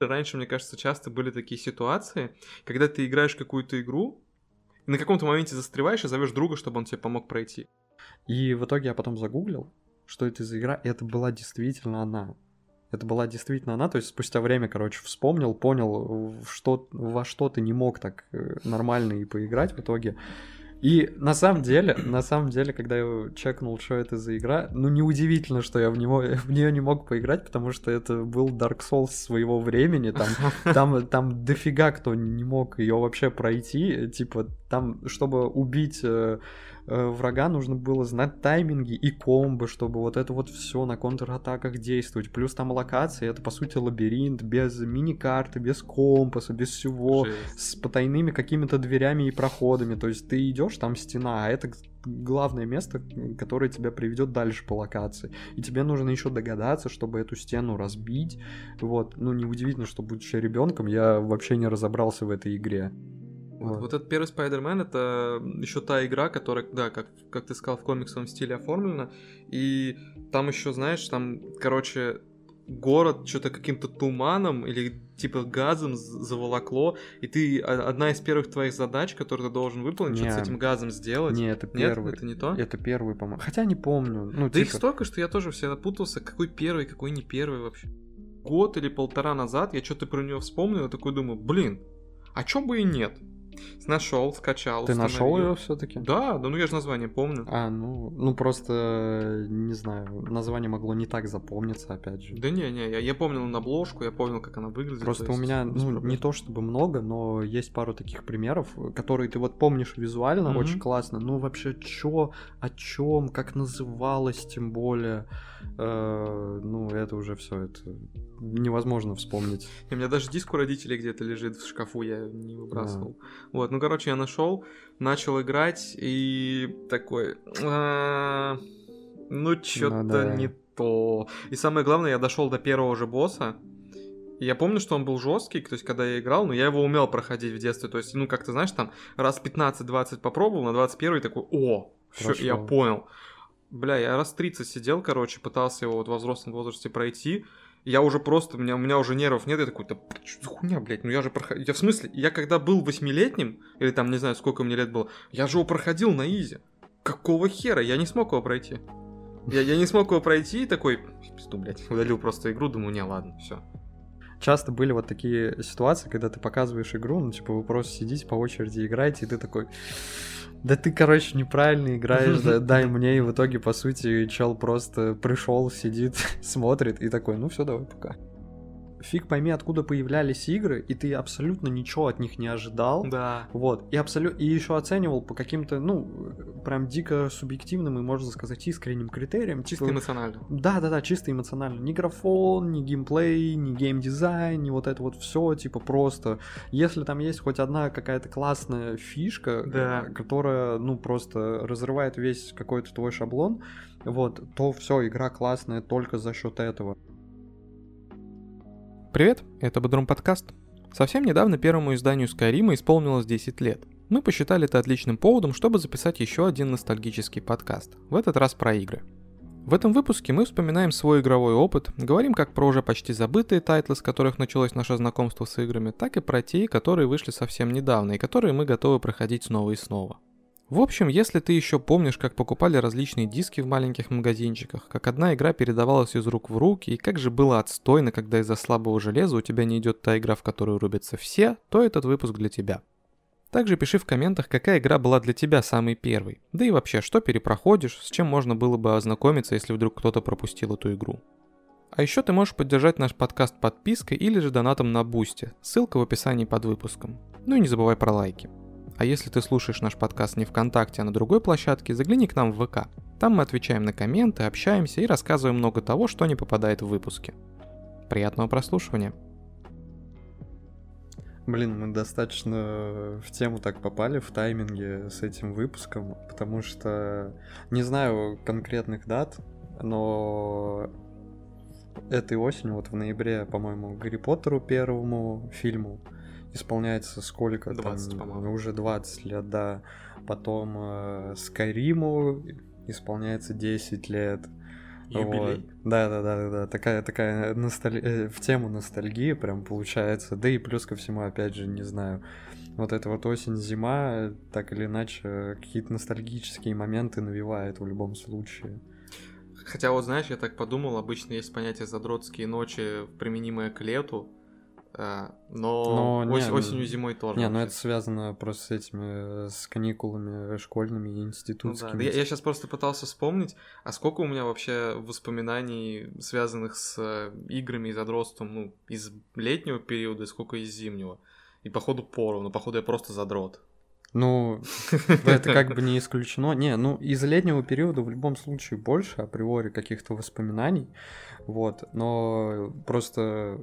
Раньше, мне кажется, часто были такие ситуации, когда ты играешь какую-то игру, и на каком-то моменте застреваешь и зовешь друга, чтобы он тебе помог пройти. И в итоге я потом загуглил, что это за игра, и это была действительно она. Это была действительно она, то есть спустя время, короче, вспомнил, понял, что, во что ты не мог так э, нормально и поиграть в итоге. И на самом деле, на самом деле, когда я чекнул, что это за игра, ну неудивительно, что я в, него, в нее не мог поиграть, потому что это был Dark Souls своего времени, там, там, там дофига кто не мог ее вообще пройти, типа, там, чтобы убить э, врага нужно было знать тайминги и комбо, чтобы вот это вот все на контратаках действовать. Плюс там локации, это по сути лабиринт, без мини-карты, без компаса, без всего, Жесть. с потайными какими-то дверями и проходами. То есть ты идешь, там стена, а это главное место, которое тебя приведет дальше по локации. И тебе нужно еще догадаться, чтобы эту стену разбить. Вот, ну неудивительно, что будучи ребенком, я вообще не разобрался в этой игре. Вот, вот этот первый Spider-Man это еще та игра, которая, да, как, как ты сказал, в комиксовом стиле оформлена. И там еще, знаешь, там, короче, город что-то каким-то туманом или типа газом заволокло, и ты одна из первых твоих задач, которую ты должен выполнить, что-то с этим газом сделать. Нет, это первый. Нет, это не то? Это первый, по-моему. Хотя не помню. Ну, да типа... их столько, что я тоже всегда путался, какой первый, какой не первый вообще. Год или полтора назад я что-то про нее вспомнил, и такой думаю, блин, а чё бы и нет? Нашел, скачал. Ты нашел ее все-таки? Да, да, ну я же название помню. А, ну, ну просто не знаю, название могло не так запомниться, опять же. Да не, не, я, я помнил на обложку, я помнил, как она выглядит. Просто у меня, ну, проблем. не то чтобы много, но есть пару таких примеров, которые ты вот помнишь визуально, mm-hmm. очень классно. Ну вообще, чё, о чем, как называлось, тем более. Э, ну, это уже все, это невозможно вспомнить. У меня даже диск у родителей где-то лежит в шкафу, я не выбрасывал. Да. Вот, ну, короче, я нашел, начал играть и такой... А, ну, что-то ну, да. не то. И самое главное, я дошел до первого же босса. Я помню, что он был жесткий, то есть, когда я играл, но я его умел проходить в детстве. То есть, ну, как ты знаешь, там раз 15-20 попробовал, на 21 такой, о, все, я понял. Бля, я раз 30 сидел, короче, пытался его вот во взрослом возрасте пройти. Я уже просто, у меня, у меня уже нервов нет, я такой, да что за хуйня, блядь, ну я же проходил, я в смысле, я когда был восьмилетним, или там, не знаю, сколько мне лет было, я же его проходил на изи. Какого хера, я не смог его пройти. Я, я не смог его пройти и такой, пизду, блядь, удалил просто игру, думаю, не, ладно, все. Часто были вот такие ситуации, когда ты показываешь игру, ну, типа, вы просто сидите по очереди играете, и ты такой, да ты, короче, неправильно играешь, да, дай мне, и в итоге, по сути, чел просто пришел, сидит, смотрит и такой, ну все, давай пока фиг пойми, откуда появлялись игры, и ты абсолютно ничего от них не ожидал. Да. Вот. И абсолютно и еще оценивал по каким-то, ну, прям дико субъективным и, можно сказать, искренним критериям. Чисто эмоционально. Да, да, да, чисто эмоционально. Ни графон, ни геймплей, ни геймдизайн, ни вот это вот все, типа просто. Если там есть хоть одна какая-то классная фишка, да. которая, ну, просто разрывает весь какой-то твой шаблон, вот, то все, игра классная только за счет этого. Привет, это Бодрум подкаст. Совсем недавно первому изданию Skyrim исполнилось 10 лет. Мы посчитали это отличным поводом, чтобы записать еще один ностальгический подкаст, в этот раз про игры. В этом выпуске мы вспоминаем свой игровой опыт, говорим как про уже почти забытые тайтлы, с которых началось наше знакомство с играми, так и про те, которые вышли совсем недавно и которые мы готовы проходить снова и снова. В общем, если ты еще помнишь, как покупали различные диски в маленьких магазинчиках, как одна игра передавалась из рук в руки, и как же было отстойно, когда из-за слабого железа у тебя не идет та игра, в которую рубятся все, то этот выпуск для тебя. Также пиши в комментах, какая игра была для тебя самой первой. Да и вообще, что перепроходишь, с чем можно было бы ознакомиться, если вдруг кто-то пропустил эту игру. А еще ты можешь поддержать наш подкаст подпиской или же донатом на Бусте. Ссылка в описании под выпуском. Ну и не забывай про лайки. А если ты слушаешь наш подкаст не ВКонтакте, а на другой площадке, загляни к нам в ВК. Там мы отвечаем на комменты, общаемся и рассказываем много того, что не попадает в выпуски. Приятного прослушивания! Блин, мы достаточно в тему так попали в тайминге с этим выпуском, потому что не знаю конкретных дат, но этой осенью, вот в ноябре, по-моему, Гарри Поттеру первому фильму исполняется сколько 20, там, по-моему. уже 20 лет, да. Потом э, Скайриму исполняется 10 лет. Юбилей. Вот. Да, да, да, да, да. Такая, такая носталь... э, в тему ностальгии прям получается. Да и плюс ко всему, опять же, не знаю, вот эта вот осень-зима, так или иначе, какие-то ностальгические моменты навевает в любом случае. Хотя вот знаешь, я так подумал, обычно есть понятие задротские ночи, применимое к лету, но, Но ось- не, осенью, зимой тоже. Не, ну вообще. это связано просто с этими, э, с каникулами школьными и Ну да, институтскими. да я, сейчас просто пытался вспомнить, а сколько у меня вообще воспоминаний, связанных с э, играми и задротством, ну, из летнего периода, и сколько из зимнего. И походу поровну, походу я просто задрот. Ну, это как бы не исключено. Не, ну из летнего периода в любом случае больше априори каких-то воспоминаний. Вот, но просто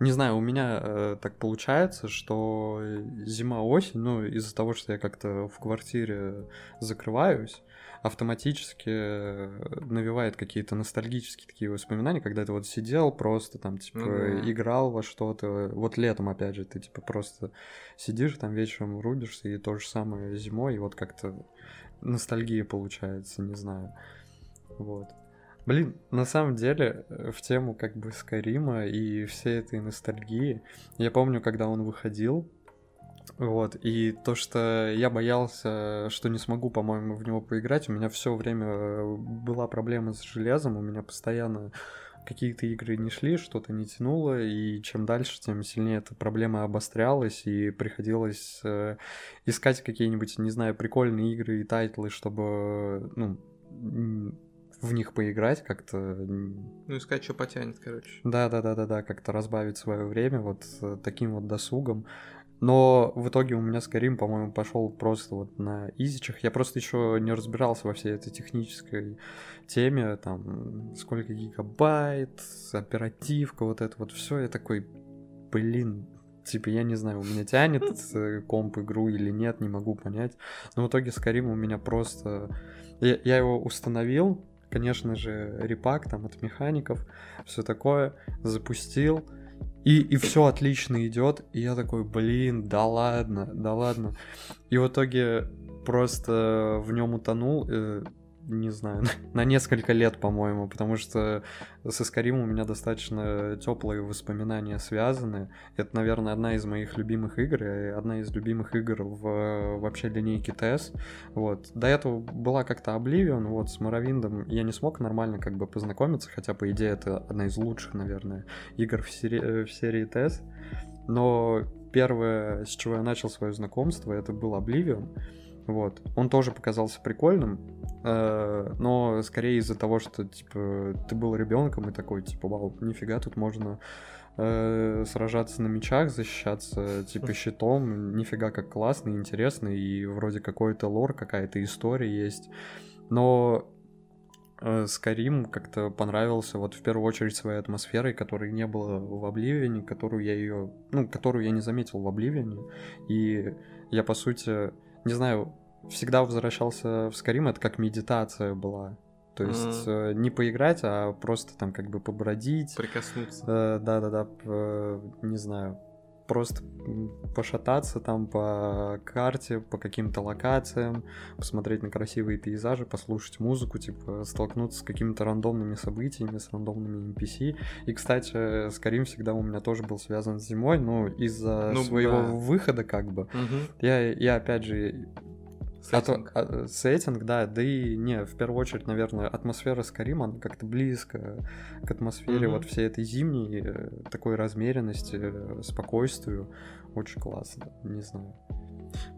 не знаю, у меня э, так получается, что зима-осень, ну, из-за того, что я как-то в квартире закрываюсь, автоматически э, навевает какие-то ностальгические такие воспоминания, когда ты вот сидел просто там, типа, Ну да. играл во что-то. Вот летом, опять же, ты, типа, просто сидишь там вечером, рубишься, и то же самое зимой, и вот как-то ностальгия получается, не знаю. Вот. Блин, на самом деле, э, в тему как бы Скайрима и всей этой ностальгии, я помню, когда он выходил, вот, и то, что я боялся, что не смогу, по-моему, в него поиграть, у меня все время э, была проблема с железом, у меня постоянно какие-то игры не шли, что-то не тянуло, и чем дальше, тем сильнее эта проблема обострялась, и приходилось э, искать какие-нибудь, не знаю, прикольные игры и тайтлы, чтобы, ну, м, в них поиграть как-то. Ну, искать, что потянет, короче. Да, да, да, да, да, как-то разбавить свое время вот э, таким вот досугом. Но в итоге у меня Skyrim, по-моему, пошел просто вот на изичах. Я просто еще не разбирался во всей этой технической теме, там, сколько гигабайт, оперативка, вот это вот все. Я такой, блин, типа, я не знаю, у меня тянет э, комп игру или нет, не могу понять. Но в итоге Skyrim у меня просто... Я, я его установил, конечно же, репак там от механиков, все такое, запустил, и, и все отлично идет. И я такой, блин, да ладно, да ладно. И в итоге просто в нем утонул, э, не знаю, на несколько лет, по-моему, потому что со Скарим у меня достаточно теплые воспоминания связаны. Это, наверное, одна из моих любимых игр, и одна из любимых игр в вообще линейке TES. Вот. До этого была как-то Oblivion, вот, с Моровиндом я не смог нормально как бы познакомиться, хотя, по идее, это одна из лучших, наверное, игр в, сери- э, в серии TES. Но первое, с чего я начал свое знакомство, это был Oblivion. Вот. Он тоже показался прикольным, э, но скорее из-за того, что, типа, ты был ребенком и такой, типа, вау, нифига, тут можно э, сражаться на мечах, защищаться, типа, щитом, нифига как классно, интересно, и вроде какой-то лор, какая-то история есть. Но э, Скарим как-то понравился вот в первую очередь своей атмосферой, которой не было в Обливине, которую я ее, ну, которую я не заметил в Обливине. И я, по сути, не знаю, всегда возвращался в Скарим, это как медитация была. То есть Мгм. э, не поиграть, а просто там как бы побродить. Прикоснуться. Э, Да-да-да, п- не знаю, просто пошататься там по карте, по каким-то локациям, посмотреть на красивые пейзажи, послушать музыку, типа столкнуться с какими-то рандомными событиями, с рандомными NPC. И, кстати, Скарим всегда у меня тоже был связан с зимой, но из-за Ну, своего да. выхода как бы. Мгм. Я, я опять же а то- Сеттинг. а, сеттинг, да, да и не, в первую очередь, наверное, атмосфера Скарима, как-то близко к атмосфере Мгм. вот всей этой зимней, э, такой размеренности, э, спокойствию. Очень классно, не знаю.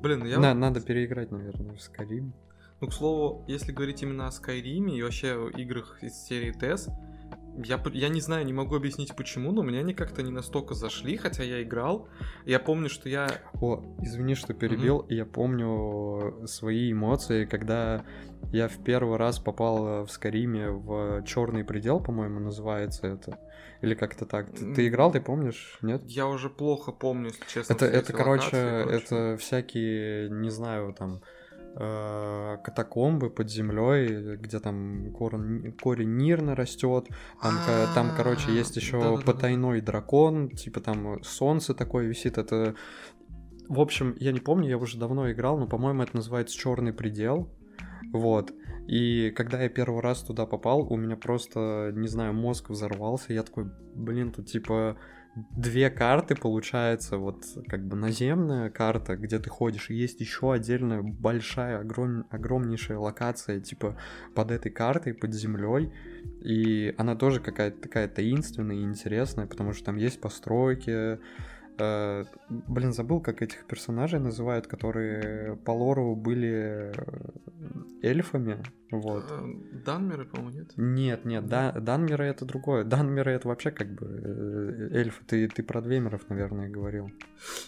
Блин, ну я... На- надо переиграть, наверное, в Скарим. Ну, к слову, если говорить именно о Скайриме и вообще о играх из серии TES, я, я не знаю, не могу объяснить почему, но мне они как-то не настолько зашли, хотя я играл. Я помню, что я... О, извини, что перебил. Я помню свои эмоции, когда я в первый раз попал в Скариме в Черный предел, по-моему, называется это. Или как-то так. Ты, ты играл, ты помнишь? Нет? Я уже плохо помню, если честно. Это, это, короче, локации это всякие, не знаю, там э, катакомбы под землей, где там корень, корень Нирна растет. Там, ко- там, короче, есть А, еще да-да-да. потайной дракон, типа там солнце такое висит. Это, в общем, я не помню, я уже давно играл, но, по-моему, это называется Черный предел. Вот. И когда я первый раз туда попал, у меня просто, не знаю, мозг взорвался. Я такой, блин, тут типа две карты, получается, вот как бы наземная карта, где ты ходишь, и есть еще отдельная большая, огром... огромнейшая локация, типа под этой картой, под землей, и она тоже какая-то такая таинственная и интересная, потому что там есть постройки, блин, забыл, как этих персонажей называют, которые по лору были э, эльфами. Вот. Э, Данмеры, по-моему, нет? Нет, нет, да, Данмеры это другое. Данмеры это вообще как бы эльфы. Ты, ты про Двемеров, наверное, говорил.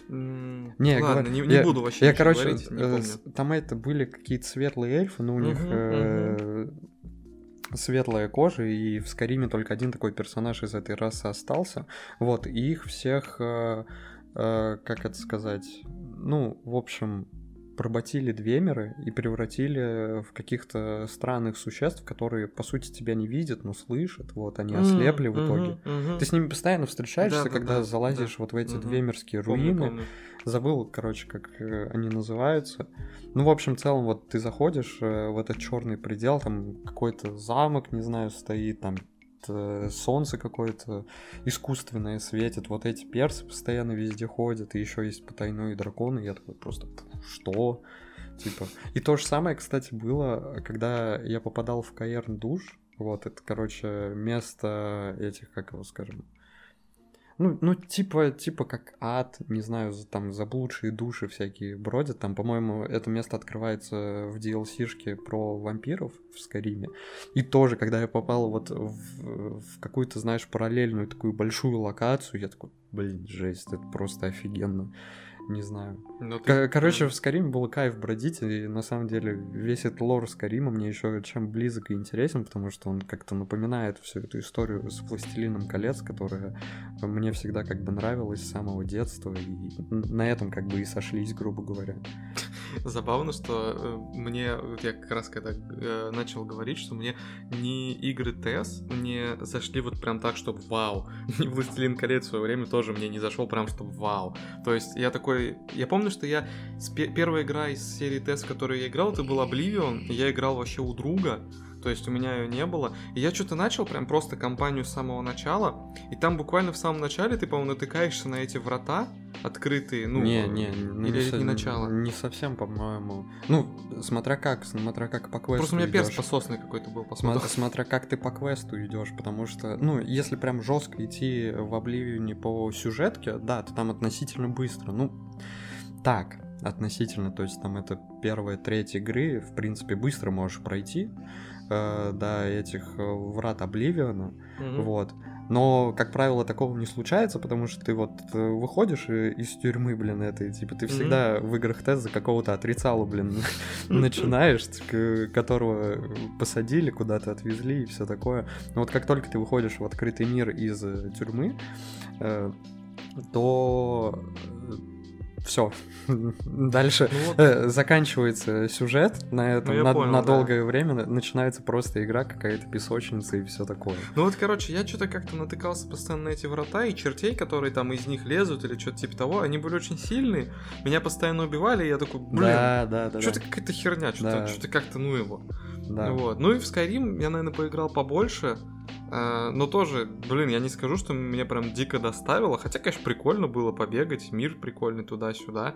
Mm, не, ладно, говорю, не, не я, буду вообще Я, короче, говорить, не помню. там это были какие-то светлые эльфы, но у uh-huh, них uh-huh светлая кожа, и в Скариме только один такой персонаж из этой расы остался. Вот, и их всех, э, э, как это сказать, ну, в общем, проботили двемеры и превратили в каких-то странных существ, которые, по сути, тебя не видят, но слышат. Вот, они ослепли mm-hmm, в итоге. Mm-hmm. Ты с ними постоянно встречаешься, да, когда да, залазишь да. вот в эти mm-hmm. двемерские руины. Помню, помню. Забыл, короче, как э, они называются. Ну, в общем, в целом, вот ты заходишь э, в этот черный предел, там какой-то замок, не знаю, стоит, там Э, солнце какое-то искусственное светит, вот эти персы постоянно везде ходят, и еще есть потайной дракон, и я такой просто, что? Типа. И то же самое, кстати, было, когда я попадал в Каерн душ, вот, это, короче, место этих, как его скажем, ну, ну, типа, типа как ад, не знаю, там заблудшие души всякие бродят. Там, по-моему, это место открывается в DLC-шке про вампиров в Скариме. И тоже, когда я попал вот в, в какую-то, знаешь, параллельную такую большую локацию, я такой, блин, жесть, это просто офигенно не знаю. Ну, ты... Короче, в Скариме был кайф бродить, и на самом деле весь этот лор Скарима мне еще чем близок и интересен, потому что он как-то напоминает всю эту историю с Властелином колец, которая мне всегда как бы нравилась с самого детства, и на этом как бы и сошлись, грубо говоря. Забавно, что э, мне, я как раз когда э, начал говорить, что мне не игры ТС не зашли вот прям так, чтобы вау. Не Властелин колец в свое время тоже мне не зашел прям, чтобы вау. То есть я такой... Я помню, что я... Первая игра из серии ТС, в которой я играл, это был Oblivion. Я играл вообще у друга то есть у меня ее не было. И я что-то начал прям просто компанию с самого начала, и там буквально в самом начале ты, по-моему, натыкаешься на эти врата открытые, ну, не, не, ну, или не, не начало? Не совсем, по-моему. Ну, смотря как, смотря как по квесту Просто у меня перс пососный какой-то был, посмотря, смотря как ты по квесту идешь, потому что, ну, если прям жестко идти в Обливионе по сюжетке, да, то там относительно быстро, ну, так, относительно, то есть там это первая треть игры, в принципе, быстро можешь пройти, э, до этих э, врат Обливиона, mm-hmm. вот. Но, как правило, такого не случается, потому что ты вот э, выходишь из тюрьмы, блин, этой, типа, ты всегда mm-hmm. в играх тест за какого-то отрицала, блин, начинаешь, которого посадили, куда-то отвезли и все такое. Но вот как только ты выходишь в открытый мир из э, тюрьмы, то все. Дальше ну, вот. э, заканчивается сюжет на этом ну, на, понял, на долгое да. время начинается просто игра какая-то песочница и все такое. Ну вот, короче, я что-то как-то натыкался постоянно на эти врата и чертей, которые там из них лезут или что-то типа того, они были очень сильные, меня постоянно убивали, и я такой, блин, да, да, да, что-то да. какая-то херня, что-то, да. как-то ну его. Да. Вот. Ну и в Skyrim я, наверное, поиграл побольше. Э, но тоже, блин, я не скажу, что меня прям дико доставило. Хотя, конечно, прикольно было побегать, мир прикольный туда-сюда.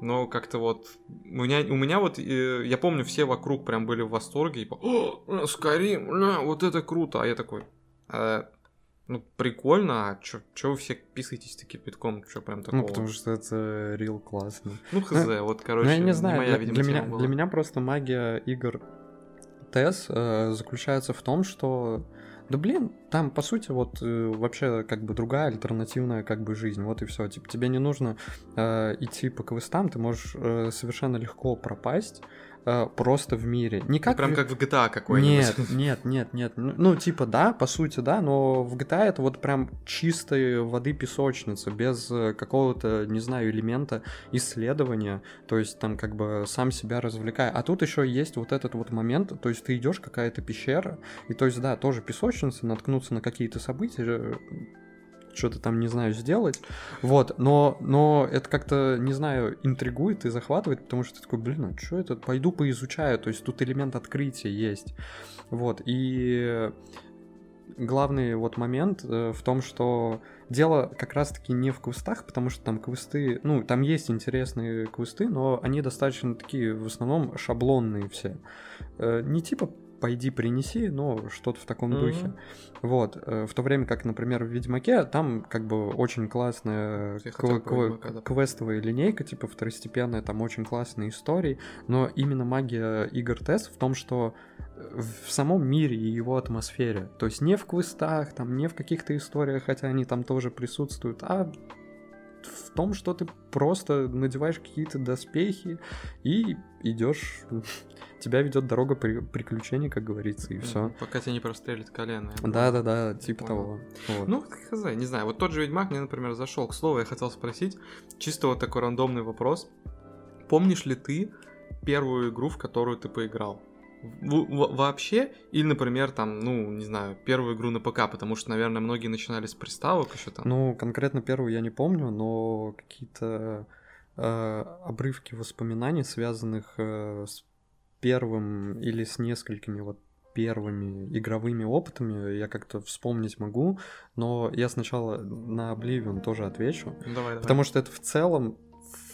Но как-то вот... У меня, у меня вот... Э, я помню, все вокруг прям были в восторге. Типа, О, Скарим, вот это круто. А я такой... «Э, ну, прикольно, а чё, чё вы все писаетесь таки кипятком, чё прям ну, такого? Ну, потому что это реал классно. Ну, хз, ну, вот, короче, ну, я не знаю, моя, для, видимо, для, меня, была. для меня просто магия игр ТЭС э, заключается в том, что да блин, там, по сути, вот э, вообще как бы другая альтернативная как бы жизнь, вот и все. Типа тебе не нужно э, идти по квестам, ты можешь э, совершенно легко пропасть, э, просто в мире. Не как Прям как в GTA какой-нибудь. Нет, нет, нет, нет. Ну, ну, типа, да, по сути, да, но в GTA это вот прям чистой воды песочница, без э, какого-то, не знаю, элемента исследования, то есть там как бы сам себя развлекая. А тут еще есть вот этот вот момент, то есть ты идешь какая-то пещера, и то есть, да, тоже песочница, наткнуться на какие-то события, что-то там, не знаю, сделать. Вот, но, но это как-то, не знаю, интригует и захватывает, потому что ты такой, блин, а что это? Пойду поизучаю. То есть тут элемент открытия есть. Вот, и главный вот момент э, в том, что дело как раз-таки не в квестах, потому что там квесты, ну, там есть интересные квесты, но они достаточно такие, в основном, шаблонные все. Э, не типа пойди принеси, но что-то в таком mm-hmm. духе. Вот. Э, в то время как, например, в Ведьмаке там как бы очень классная кв- кв- квестовая линейка, типа второстепенная, там очень классные истории, но именно магия игр ТЭС в том, что в самом мире и его атмосфере. То есть не в квестах, там, не в каких-то историях, хотя они там тоже присутствуют, а в том, что ты просто надеваешь какие-то доспехи и идешь тебя ведет дорога при, приключений, как говорится, и все. Пока тебя не прострелит колено. Да, да, да, типа того. Вот. Ну, хз, не знаю. Вот тот же Ведьмак мне, например, зашел. К слову, я хотел спросить, чисто вот такой рандомный вопрос. Помнишь ли ты первую игру, в которую ты поиграл? Вообще, или, например, там, ну, не знаю, первую игру на ПК, потому что, наверное, многие начинали с приставок еще там. Ну, конкретно первую я не помню, но какие-то э, обрывки воспоминаний, связанных э, с первым или с несколькими вот первыми игровыми опытами я как-то вспомнить могу, но я сначала на Oblivion тоже отвечу. Давай, давай. Потому что это в целом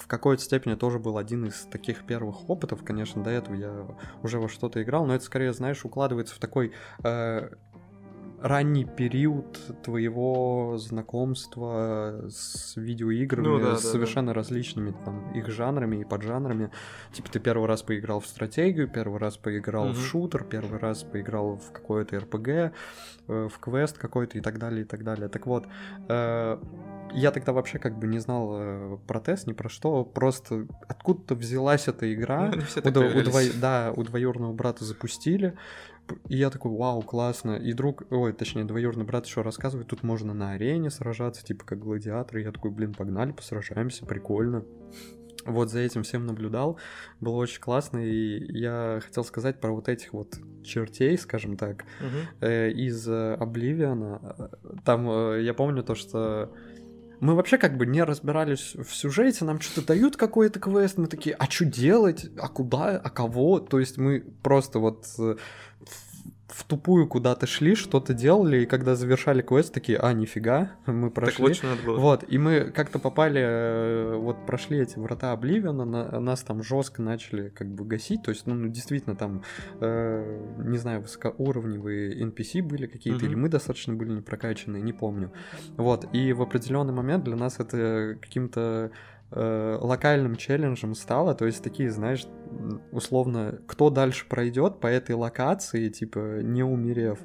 какой-то степени тоже был один из таких первых опытов. Конечно, до этого я уже во что-то играл, но это скорее, знаешь, укладывается в такой э, ранний период твоего знакомства с видеоиграми, ну, да, с да, совершенно да. различными там их жанрами и поджанрами. Типа ты первый раз поиграл в стратегию, первый раз поиграл угу. в шутер, первый раз поиграл в какое-то РПГ, э, в квест какой-то и так далее, и так далее. Так вот, э, я тогда вообще как бы не знал э, про тест, ни про что, просто откуда-то взялась эта игра. Ну, у, у, дво... Да, у двоюродного брата запустили, и я такой, вау, классно. И друг, ой, точнее, двоюродный брат еще рассказывает, тут можно на арене сражаться, типа как гладиаторы. Я такой, блин, погнали, посражаемся, прикольно. Вот за этим всем наблюдал, было очень классно, и я хотел сказать про вот этих вот чертей, скажем так, uh-huh. э, из Обливиана. Там э, я помню то, что мы вообще как бы не разбирались в сюжете, нам что-то дают какой-то квест, мы такие, а что делать, а куда, а кого, то есть мы просто вот э, в тупую куда-то шли, что-то делали, и когда завершали квест, такие, а, нифига, мы прошли. Так вот, что надо было. Вот, и мы как-то попали, э, вот прошли эти врата Обливиона, на, нас там жестко начали как бы гасить, то есть, ну, ну действительно, там, э, не знаю, высокоуровневые NPC были какие-то, mm-hmm. или мы достаточно были не прокачанные, не помню. Вот, и в определенный момент для нас это каким-то э, локальным челленджем стало, то есть такие, знаешь, условно, кто дальше пройдет по этой локации, типа, не умерев.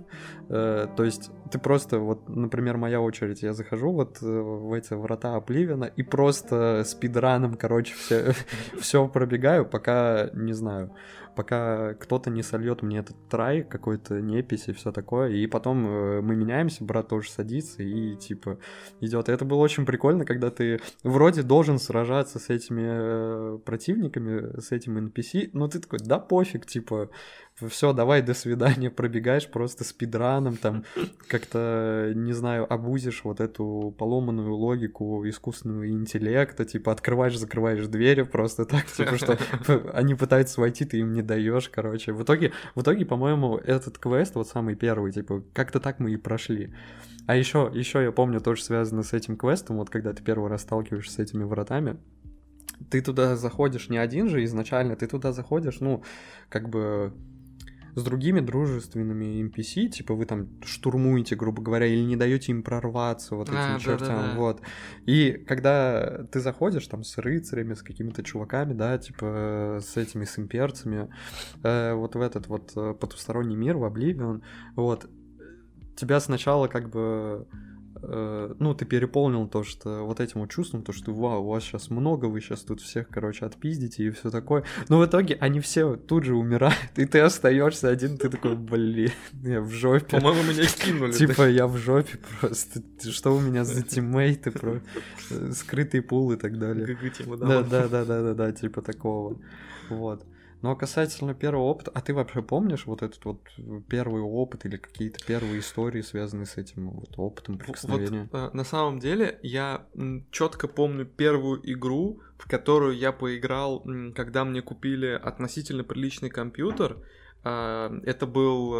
Э, то есть ты просто, вот, например, моя очередь, я захожу вот э, в эти врата Опливина и просто спидраном, короче, все, все пробегаю, пока, не знаю, пока кто-то не сольет мне этот трай, какой-то непись и все такое. И потом э, мы меняемся, брат тоже садится и типа идет. это было очень прикольно, когда ты вроде должен сражаться с этими э, противниками, с этим NPC, но ты такой, да пофиг, типа, все, давай, до свидания, пробегаешь просто спидраном, там, как-то, не знаю, обузишь вот эту поломанную логику искусственного интеллекта, типа, открываешь, закрываешь двери просто так, типа, что они пытаются войти, ты им не даешь, короче. В итоге, в итоге, по-моему, этот квест, вот самый первый, типа, как-то так мы и прошли. А еще, еще я помню, тоже связано с этим квестом, вот когда ты первый раз сталкиваешься с этими вратами, ты туда заходишь не один же изначально, ты туда заходишь, ну, как бы с другими дружественными NPC, типа вы там штурмуете, грубо говоря, или не даете им прорваться вот этим а, чертям, да, да, да. вот. И когда ты заходишь там с рыцарями, с какими-то чуваками, да, типа с этими с имперцами, э, вот в этот вот э, потусторонний мир, в Обливион, вот, тебя сначала как бы Э, ну, ты переполнил то, что вот этим вот чувством, то, что вау, у вас сейчас много, вы сейчас тут всех, короче, отпиздите и все такое. Но в итоге они все тут же умирают, и ты остаешься один, ты такой, блин, я в жопе. По-моему, меня скинули. Типа, я в жопе просто. Что у меня за тиммейты, про скрытый пул и так далее. Да, да, да, да, да, да, типа такого. Вот. Но касательно первого опыта, а ты вообще помнишь вот этот вот первый опыт или какие-то первые истории, связанные с этим вот опытом прикосновения? Вот, э, на самом деле я четко помню первую игру, в которую я поиграл, когда мне купили относительно приличный компьютер. А, это был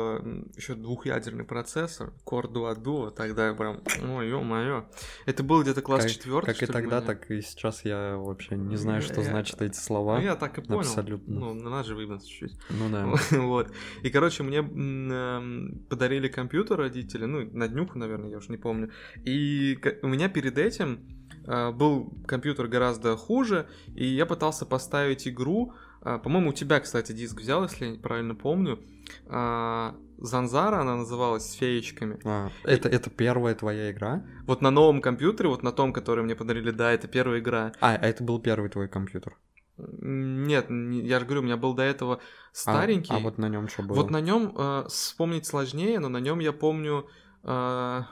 еще двухъядерный процессор, Core Duo Duo, тогда прям, ой, ё-моё. Это был где-то класс четвертый. Как и тогда, так и сейчас я вообще не знаю, что я, значат эти слова. Ну, я так и понял. Абсолютно. Ну, надо же выебнуться чуть-чуть. Ну да. вот. И, короче, мне подарили компьютер родители, ну, на днюху, наверное, я уж не помню. И у меня перед этим э, был компьютер гораздо хуже, и я пытался поставить игру, а, по-моему, у тебя, кстати, диск взял, если я правильно помню. А, Занзара она называлась с феечками. А, это, это первая твоя игра? Вот на новом компьютере, вот на том, который мне подарили, да, это первая игра. А, а это был первый твой компьютер? Нет, я же говорю, у меня был до этого старенький. А, а вот на нем что было? Вот на нем э, вспомнить сложнее, но на нем я помню. Э,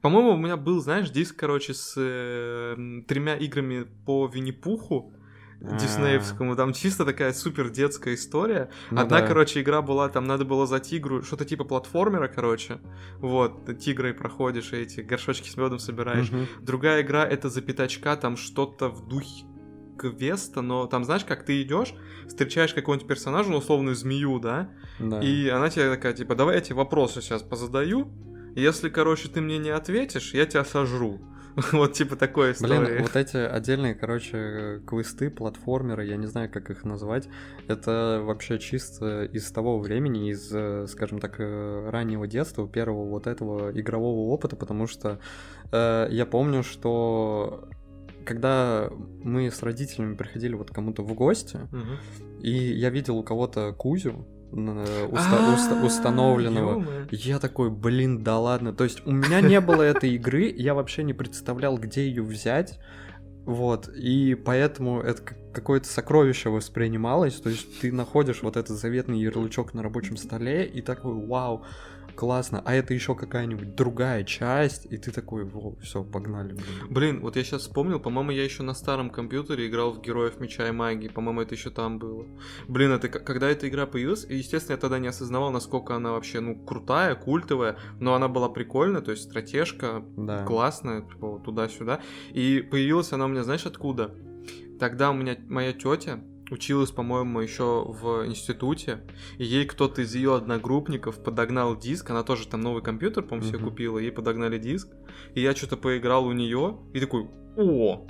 по-моему, у меня был, знаешь, диск, короче, с э, тремя играми по Винни-Пуху. Диснеевскому. Там чисто такая супер детская история. Ну, Одна, да. короче, игра была, там надо было за тигру, что-то типа платформера, короче. Вот, тигрой проходишь, и эти горшочки с медом собираешь. Угу. Другая игра это за пятачка, там что-то в духе квеста, но там, знаешь, как ты идешь, встречаешь какого-нибудь персонажа, ну, условную змею, да? да, и она тебе такая, типа, давай я тебе вопросы сейчас позадаю, если, короче, ты мне не ответишь, я тебя сожру. Вот типа такой истории. Блин, вот эти отдельные, короче, квесты, платформеры, я не знаю, как их назвать, это вообще чисто из того времени, из, э, скажем так, э, раннего детства, первого вот этого игрового опыта, потому что э, я помню, что когда мы с родителями приходили вот кому-то в гости, угу. и я видел у кого-то Кузю, уста- уста- установленного. Я такой, блин, да ладно. То есть у меня не было этой игры, я вообще не представлял, где ее взять. Вот, и поэтому это какое-то сокровище воспринималось, то есть ты находишь вот этот заветный ярлычок на рабочем столе и такой, вау, классно, а это еще какая-нибудь другая часть, и ты такой, во, все, погнали. Блин. блин, вот я сейчас вспомнил, по-моему, я еще на старом компьютере играл в Героев Меча и Магии, по-моему, это еще там было. Блин, это когда эта игра появилась, естественно, я тогда не осознавал, насколько она вообще, ну, крутая, культовая, но она была прикольная, то есть стратежка да. классная, типа, туда-сюда. И появилась она у меня, знаешь, откуда? Тогда у меня моя тетя, училась, по-моему, еще в институте, и ей кто-то из ее одногруппников подогнал диск, она тоже там новый компьютер, по-моему, себе купила, ей подогнали диск, и я что-то поиграл у нее, и такой, о,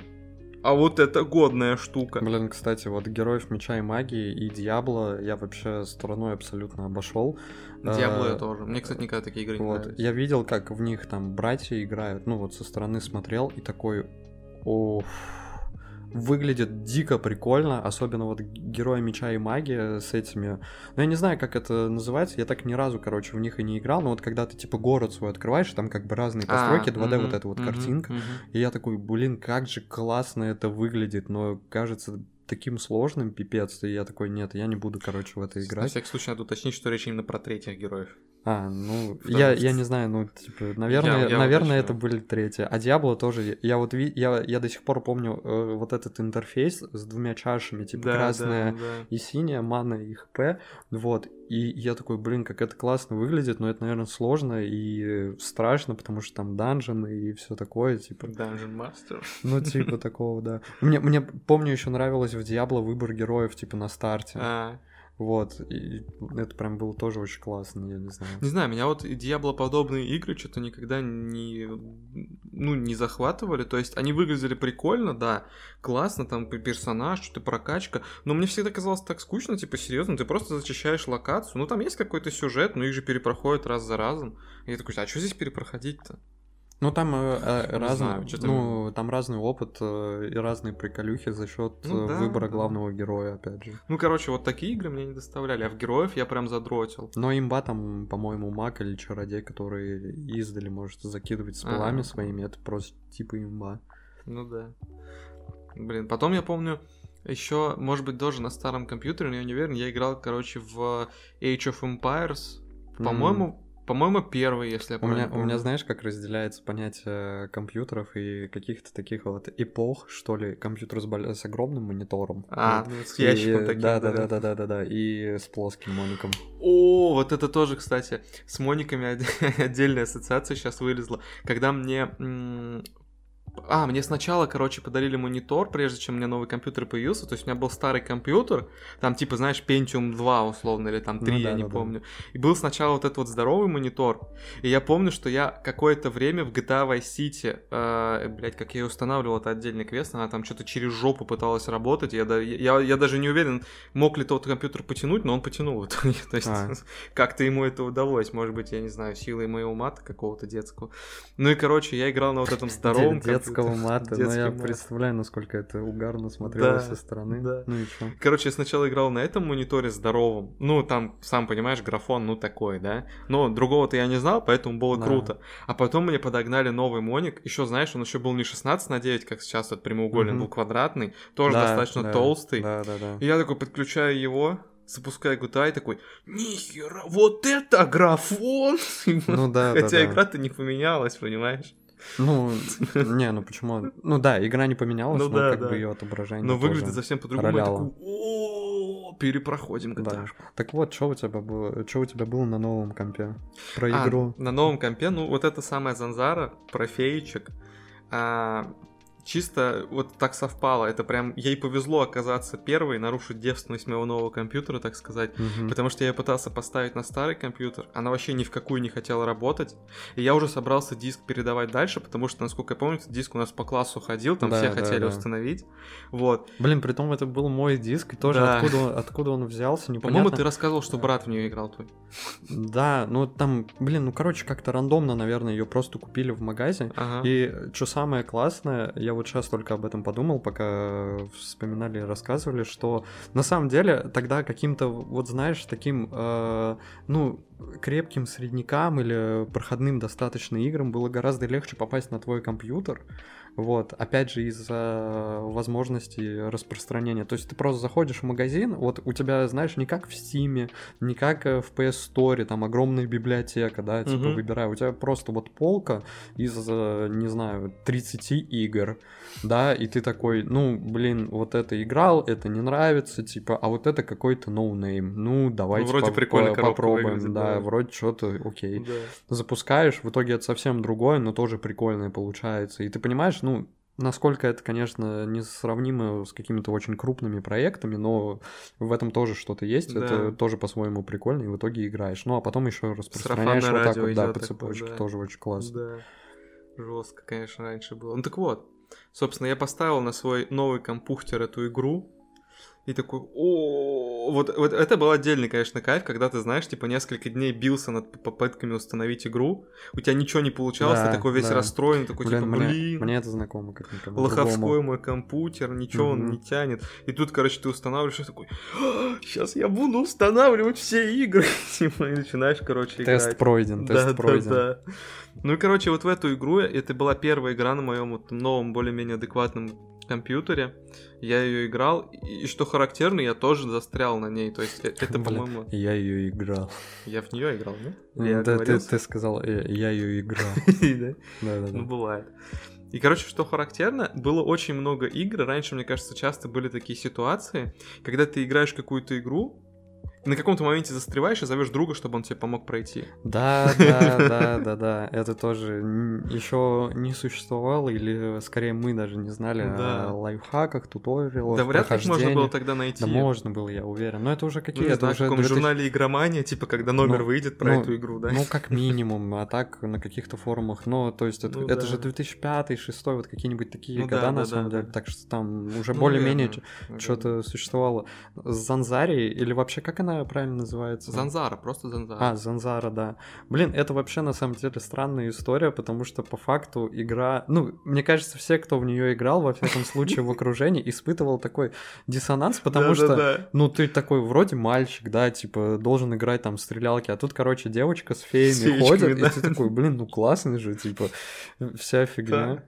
а вот это годная штука. Блин, кстати, вот Героев Меча и Магии и Диабло я вообще стороной абсолютно обошел. Диабло я тоже. Мне, кстати, никогда такие игры не вот. нравятся. Я видел, как в них там братья играют, ну вот со стороны смотрел и такой, оф, выглядит дико прикольно, особенно вот Герои Меча и Магия с этими... Ну, я не знаю, как это называется, я так ни разу, короче, в них и не играл, но вот когда ты, типа, город свой открываешь, там как бы разные постройки, а, 2D угу, вот эта вот картинка, и я такой, блин, как же классно это выглядит, но кажется, таким сложным, пипец, и я такой, нет, я не буду, короче, в это играть. На всякий случай надо уточнить, что речь именно про третьих героев. А, ну, я, я не знаю, ну, типа, наверное, я, я наверное, это были третьи. А Диабло тоже, я вот, ви, я, я до сих пор помню э, вот этот интерфейс с двумя чашами, типа, да, красная да, да. и синяя, мана и хп, вот, и я такой, блин, как это классно выглядит, но это, наверное, сложно и страшно, потому что там данжены и все такое, типа. Dungeon Master. Ну, типа такого, да. Мне, мне помню, еще нравилось в Диабло выбор героев, типа, на старте. А, вот, и это прям было тоже очень классно, я не знаю. Не знаю, меня вот Диабло подобные игры что-то никогда не, ну, не захватывали. То есть они выглядели прикольно, да, классно, там персонаж, что-то прокачка. Но мне всегда казалось так скучно, типа, серьезно, ты просто зачищаешь локацию. Ну, там есть какой-то сюжет, но их же перепроходят раз за разом. И я такой, а что здесь перепроходить-то? Ну там э, э, разный, ну там разный опыт э, и разные приколюхи за счет ну, э, да, выбора да. главного героя, опять же. Ну короче, вот такие игры мне не доставляли, а в героев я прям задротил. Но имба там, по-моему, маг или чародей, который издали может закидывать спалами а своими, это просто типа имба. Ну да. Блин, потом я помню, еще, может быть, даже на старом компьютере, но я не уверен, я играл, короче, в Age of Empires. По-моему, mm По-моему, первый, если я У меня, правильно у меня, помню. знаешь, как разделяется понятие компьютеров и каких-то таких вот эпох, что ли, компьютер с, бол- с огромным монитором. А, вот. ну, с ящиком И- таким, да, да. да, да, да, да, да, и с плоским моником. О, вот это тоже, кстати, с Мониками отдельная ассоциация сейчас вылезла. Когда мне... А, мне сначала, короче, подарили монитор, прежде чем у меня новый компьютер появился. То есть у меня был старый компьютер, там типа, знаешь, Pentium 2 условно, или там 3, Ну я да, не да, да. помню. И был сначала вот этот вот здоровый монитор. И я помню, что я какое-то время в GTA Vice City, э, блядь, как я ее устанавливал, это отдельный квест, она там что-то через жопу пыталась работать. Я, да- я, я даже не уверен, мог ли тот компьютер потянуть, но он потянул. То есть А. как-то ему это удалось. Может быть, я не знаю, силой моего мата какого-то детского. Ну и, короче, я играл на вот этом здоровом детского мата, но я мат. представляю, насколько это угарно смотрелось Да, со стороны. да. Ну и что? Короче, я сначала играл на этом мониторе здоровом. Ну, там, сам понимаешь, графон, ну, такой, да. Но другого-то я не знал, поэтому было Да. круто. А потом мне подогнали новый моник. Еще, знаешь, он еще был не 16 на 9, как сейчас вот прямоугольный, был квадратный. Тоже Да, достаточно да, толстый. Да, да, да. И я такой подключаю его, запускаю GTA и такой, нихера, вот это графон! Ну да, Хотя да. игра-то не поменялась, понимаешь? Ну, не, ну почему? Ну да, игра не поменялась, Ну но да, как да. бы ее отображение Но выглядит совсем по-другому. Я такой, о перепроходим Да. GTA. Так вот, что у тебя было, что у тебя было на новом компе? Про А, игру. на новом компе, ну, вот это самая Занзара, про феечек. А, чисто вот так совпало. Это прям ей повезло оказаться первой, нарушить девственность моего нового компьютера, так сказать. Мгм. Потому что я пытался поставить на старый компьютер, она вообще ни в какую не хотела работать. И я уже собрался диск передавать дальше, потому что, насколько я помню, диск у нас по классу ходил, там Да, все да, хотели да. установить. Вот. Блин, при том это был мой диск, и тоже Да. откуда, он- откуда он взялся, непонятно. По-моему, ты рассказывал, что брат в нее играл твой. Да, ну там, блин, ну короче, как-то рандомно, наверное, ее просто купили в магазе. Ага. И что самое классное, я вот сейчас только об этом подумал, пока вспоминали рассказывали, что на самом деле тогда каким-то, вот знаешь, таким, э, ну, крепким среднякам или проходным достаточно играм было гораздо легче попасть на твой компьютер. Вот, опять же, из-за возможности распространения. То есть ты просто заходишь в магазин, вот у тебя, знаешь, не как в Steam, не как э, в PS Store, там огромная библиотека, да, типа Мгм. выбирай. У тебя просто вот полка из, э, не знаю, 30 игр, да, и ты такой, ну, блин, вот это играл, это не нравится, типа, а вот это какой-то ноунейм. Ну, давайте вроде по- прикольно по- попробуем, выглядит, да, да. вроде что-то окей Да. запускаешь, в итоге это совсем другое, но тоже прикольное получается. И ты понимаешь, ну, насколько это, конечно, несравнимо с какими-то очень крупными проектами, но в этом тоже что-то есть, Да. это тоже по-своему прикольно, и в итоге играешь. Ну, а потом еще распространяешь Сарафанное вот так вот, да, по цепочке, да. тоже очень классно. Да. Жестко, конечно, раньше было. Ну так вот, собственно, я поставил на свой новый компьютер эту игру. И такой, о, вот, вот это был отдельный, конечно, кайф, когда ты, знаешь, типа несколько дней бился над попытками установить игру, у тебя ничего не получалось, Да, ты такой весь да. расстроен, такой, Блин, типа, мне, блин, мне это знакомо как никому лоховской другому. мой компьютер, ничего он Мгм. не тянет. И тут, короче, ты устанавливаешь и такой, сейчас я буду устанавливать все игры. Типа, и начинаешь, короче, играть. Тест пройден, тест Да, пройден. да, да. Ну и, короче, вот в эту игру, это была первая игра на моем вот новом, более-менее адекватном компьютере. Я ее играл, и, что характерно, я тоже застрял на ней. То есть э- это, по-моему, Я ее играл. я в нее играл, нет? Или я Да, ты, ты сказал, э, я ее играл. Да? Да, да, Ну, да. бывает. И, короче, что характерно, было очень много игр. Раньше, мне кажется, часто были такие ситуации, когда ты играешь какую-то игру, на каком-то моменте застреваешь и зовешь друга, чтобы он тебе помог пройти. Да, да, да, да, да. Это тоже еще не существовало, или скорее мы даже не знали Да. о лайфхаках, туториалах, да вряд ли можно было тогда найти. Да можно было, я уверен. Но это уже Ну, какие? не это знаю, в уже каком 2000 журнале игромания, типа, когда номер Ну, выйдет про ну, эту игру, да? Ну, как минимум, а так на каких-то форумах. Но, то есть, это, Ну, это да. же 2005 2006 вот какие-нибудь такие Ну, года, да, на да, самом да, деле. да. Так что там уже Ну, более-менее что-то существовало. Занзари, или вообще, как она правильно называется? Занзара, просто Занзара. А, Занзара, да. Блин, это вообще на самом деле странная история, потому что по факту игра... Ну, мне кажется, все, кто в нее играл, во всяком случае, в окружении, испытывал такой диссонанс, потому что... Ну, ты такой вроде мальчик, да, типа, должен играть там стрелялки, а тут, короче, девочка с феями ходит, и ты такой, блин, ну классно же, типа, вся фигня.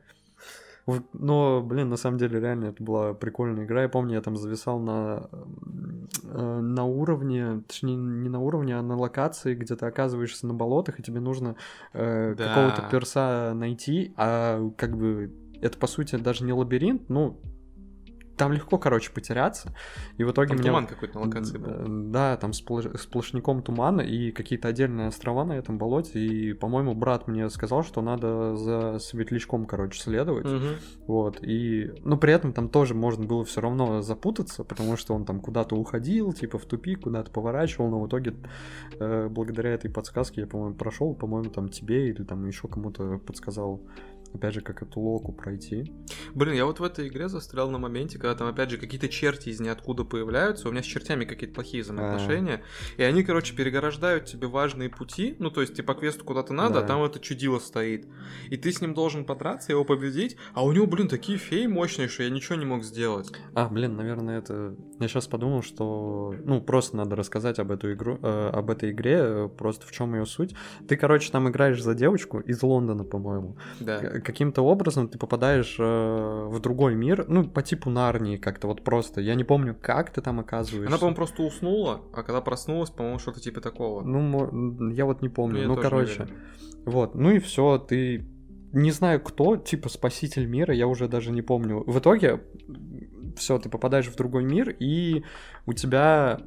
Но, блин, на самом деле, реально, это была прикольная игра. Я помню, я там зависал на, э, на уровне, точнее, не на уровне, а на локации, где ты оказываешься на болотах, и тебе нужно э, Да. какого-то перса найти, а как бы это, по сути, даже не лабиринт, ну, там легко, короче, потеряться. И в итоге Там мне... туман какой-то на локации был. Д- Да, там сплош- сплошняком тумана и какие-то отдельные острова на этом болоте. И, по-моему, брат мне сказал, что надо за светлячком, короче, следовать. Мгм. Вот, и... Ну, при этом там тоже можно было все равно запутаться, потому что он там куда-то уходил, типа в тупик, куда-то поворачивал, но в итоге э, благодаря этой подсказке я, по-моему, прошел, по-моему, там тебе или там еще кому-то подсказал, опять же, как эту локу пройти. Блин, я вот в этой игре застрял на моменте, когда там опять же какие-то черти из ниоткуда появляются. У меня с чертями какие-то плохие взаимоотношения. И они, короче, переграждают тебе важные пути. Ну, то есть, ты по квесту куда-то надо, Да. а там это чудило стоит. И ты с ним должен подраться, его победить. А у него, блин, такие феи мощные, что я ничего не мог сделать. А, блин, наверное, это... Я сейчас подумал, что... Ну, просто надо рассказать об, эту игру, э, об этой игре, э, просто в чем ее суть. Ты, короче, там играешь за девочку из Лондона, по-моему. Да. Каким-то образом ты попадаешь э, в другой мир, ну, по типу Нарнии как-то вот просто. Я не помню, как ты там оказываешься. Она, по-моему, просто уснула, а когда проснулась, по-моему, что-то типа такого. Ну, я вот не помню. Ну, не короче. уверен. Вот, ну и все, ты не знаю кто, типа спаситель мира, я уже даже не помню. В итоге все, ты попадаешь в другой мир, и у тебя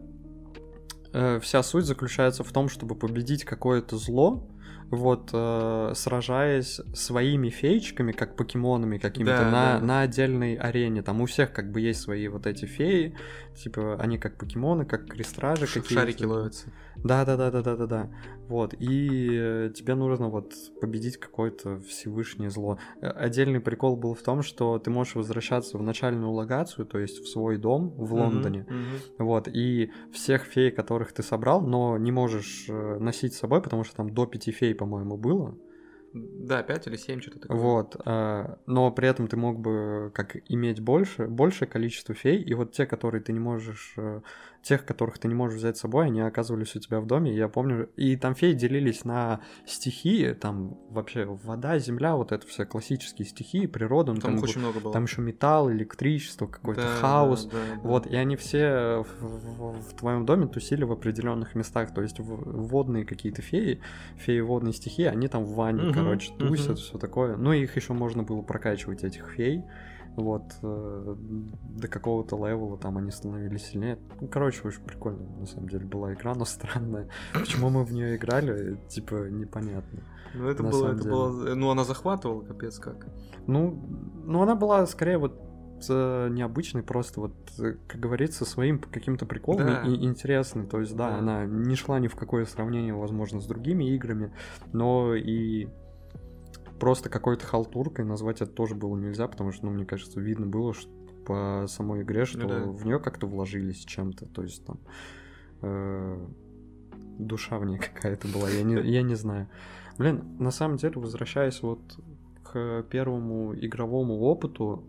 э, вся суть заключается в том, чтобы победить какое-то зло, вот, э, сражаясь своими феечками, как покемонами какими-то, Да, на, да. на отдельной арене. Там у всех как бы есть свои вот эти феи, типа они как покемоны, как крестражи какие-то. Шарики ловятся. Да, да, да, да, да, да, да. Вот. И э, тебе нужно вот победить какое-то всевышнее зло. Э, Отдельный прикол был в том, что ты можешь возвращаться в начальную локацию, то есть в свой дом в Лондоне. мгм. Вот. И всех фей, которых ты собрал, но не можешь э, носить с собой, потому что там до пяти фей, по-моему, было. Да, 5 или 7, что-то такое. Вот, а, но при этом ты мог бы как иметь больше, большее количество фей, и вот те, которые ты не можешь, э, тех, которых ты не можешь взять с собой, они оказывались у тебя в доме, я помню, и там феи делились на стихии, там вообще вода, земля, вот это все классические стихии, природа, ну, Там, там, их очень много было. там еще металл, электричество, какой-то Да, хаос, да, да, да. вот, и они все в, в- в твоем доме тусили в определенных местах. То есть водные какие-то феи, феи водной стихии, они там в ванне, Мгм, короче, тусят, мгм. все такое. Ну, их еще можно было прокачивать, этих фей. Вот, э, до какого-то левела там они становились сильнее. Ну, короче, очень прикольно, на самом деле, была игра, но странная. Почему мы в нее играли, типа, непонятно. Ну, это было, это деле. было... Ну, она захватывала, капец как. Ну, ну она была скорее вот э, необычной, просто вот, э, как говорится, своим каким-то приколом Да. и, и интересной. То есть, да, Да. она не шла ни в какое сравнение, возможно, с другими играми, но и просто какой-то халтуркой назвать это тоже было нельзя, потому что, ну, мне кажется, видно было что по самой игре, что Ну да. в нее как-то вложились чем-то. То есть там э, душа в ней какая-то была, я не, я не знаю. Блин, на самом деле, возвращаясь вот к первому игровому опыту,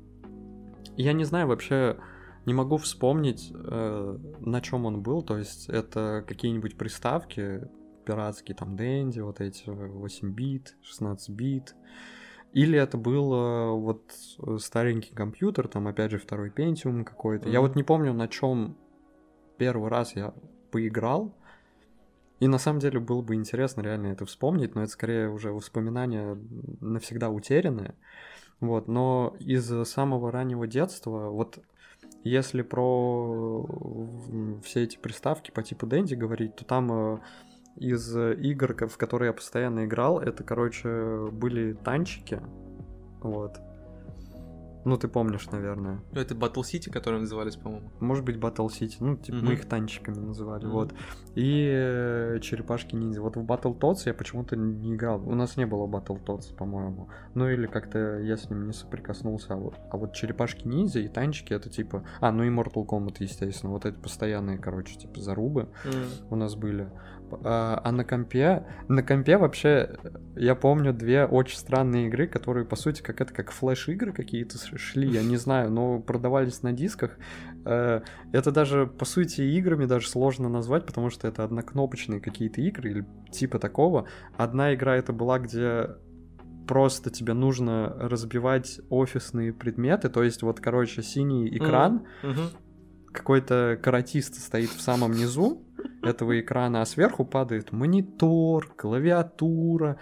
я не знаю вообще, не могу вспомнить, э, на чем он был. То есть это какие-нибудь приставки пиратские, там Дэнди, вот эти 8 бит, 16 бит. Или это был э, вот э, старенький компьютер, там опять же второй Pentium какой-то. Я Мгм. вот не помню, на чем первый раз я поиграл. И на самом деле было бы интересно реально это вспомнить, но это скорее уже воспоминания навсегда утерянные. Вот, но из самого раннего детства, вот если про м, все эти приставки по типу Дэнди говорить, то там э, из игр, ко- в которые я постоянно играл, это, короче, были танчики. Вот. Ну, ты помнишь, наверное. Ну, это Battle City, которые назывались, по-моему. Может быть, Battle City. Ну, типа, мы Мгм. их танчиками называли, Мгм. вот. И э, черепашки ниндзя. Вот в Battle Tots я почему-то не играл. У нас не было Battle Tots, по-моему. Ну или как-то я с ним не соприкоснулся. А вот, а вот черепашки ниндзя и танчики это типа. А, ну и Mortal Kombat, естественно. Вот эти постоянные, короче, типа зарубы у нас были. А, а на компе, на компе вообще, я помню две очень странные игры, которые, по сути, как это, как флеш-игры какие-то шли, я не знаю, но продавались на дисках. Э, Это даже, по сути, играми даже сложно назвать, потому что это однокнопочные какие-то игры или типа такого. Одна игра это была, где просто тебе нужно разбивать офисные предметы, то есть вот, короче, синий экран, Мгм. какой-то каратист стоит в самом низу этого экрана, а сверху падает монитор, клавиатура,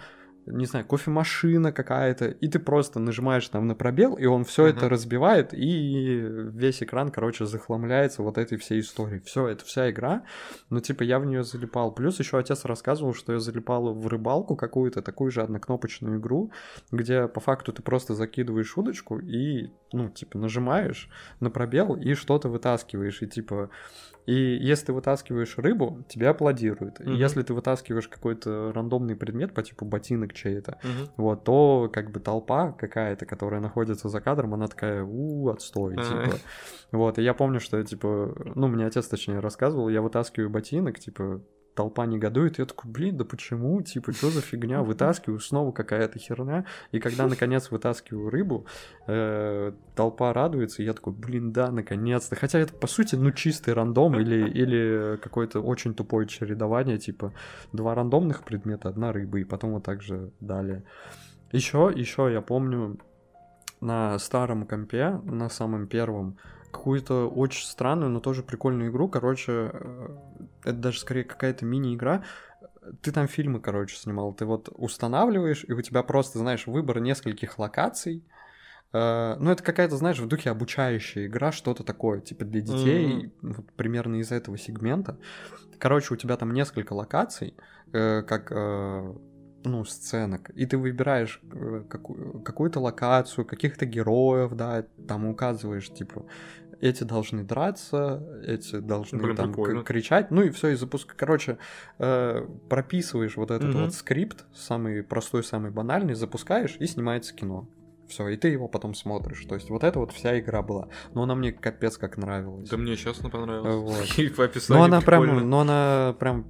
не знаю, кофемашина какая-то, и ты просто нажимаешь там на пробел, и он все это Мгм. разбивает, и весь экран, короче, захламляется вот этой всей историей. Все, это вся игра, ну, типа, я в нее залипал. Плюс еще отец рассказывал, что я залипал в рыбалку какую-то, такую же однокнопочную игру, где по факту ты просто закидываешь удочку и, ну, типа, нажимаешь на пробел и что-то вытаскиваешь, и типа... И если ты вытаскиваешь рыбу, тебе аплодируют. И Мгм. если ты вытаскиваешь какой-то рандомный предмет по типу ботинок чей-то, Мгм. вот, то как бы толпа какая-то, которая находится за кадром, она такая, у, отстой, типа. Вот, и я помню, что типа, ну, мне отец, точнее, рассказывал, я вытаскиваю ботинок, типа, толпа негодует, я такой, блин, да почему, типа, что за фигня, вытаскиваю, снова какая-то херня, и когда, наконец, вытаскиваю рыбу, э, толпа радуется, и я такой, блин, да, наконец-то, хотя это, по сути, ну, чистый рандом или, или какое-то очень тупое чередование, типа, два рандомных предмета, одна рыба, и потом вот так же далее. Еще, еще я помню, на старом компе, на самом первом, какую-то очень странную, но тоже прикольную игру. Короче, э, это даже скорее какая-то мини-игра. Ты там фильмы, короче, снимал. Ты вот устанавливаешь, и у тебя просто, знаешь, выбор нескольких локаций. Э, Ну, это какая-то, знаешь, в духе обучающая игра, что-то такое, типа для детей, вот примерно из этого сегмента. Короче, у тебя там несколько локаций, э, как ну, сценок, и ты выбираешь э, какую- какую-то локацию, каких-то героев, да, там указываешь, типа, эти должны драться, эти должны Блин, там прикольно. кричать, ну и все, и запуск. Короче, э, прописываешь вот этот Мгм. вот скрипт, самый простой, самый банальный, запускаешь, и снимается кино. Все, и ты его потом смотришь. То есть вот это вот вся игра была. Но она мне капец как нравилась. Да мне честно понравилось. Вот. И по Ну, она прям, ну, она прям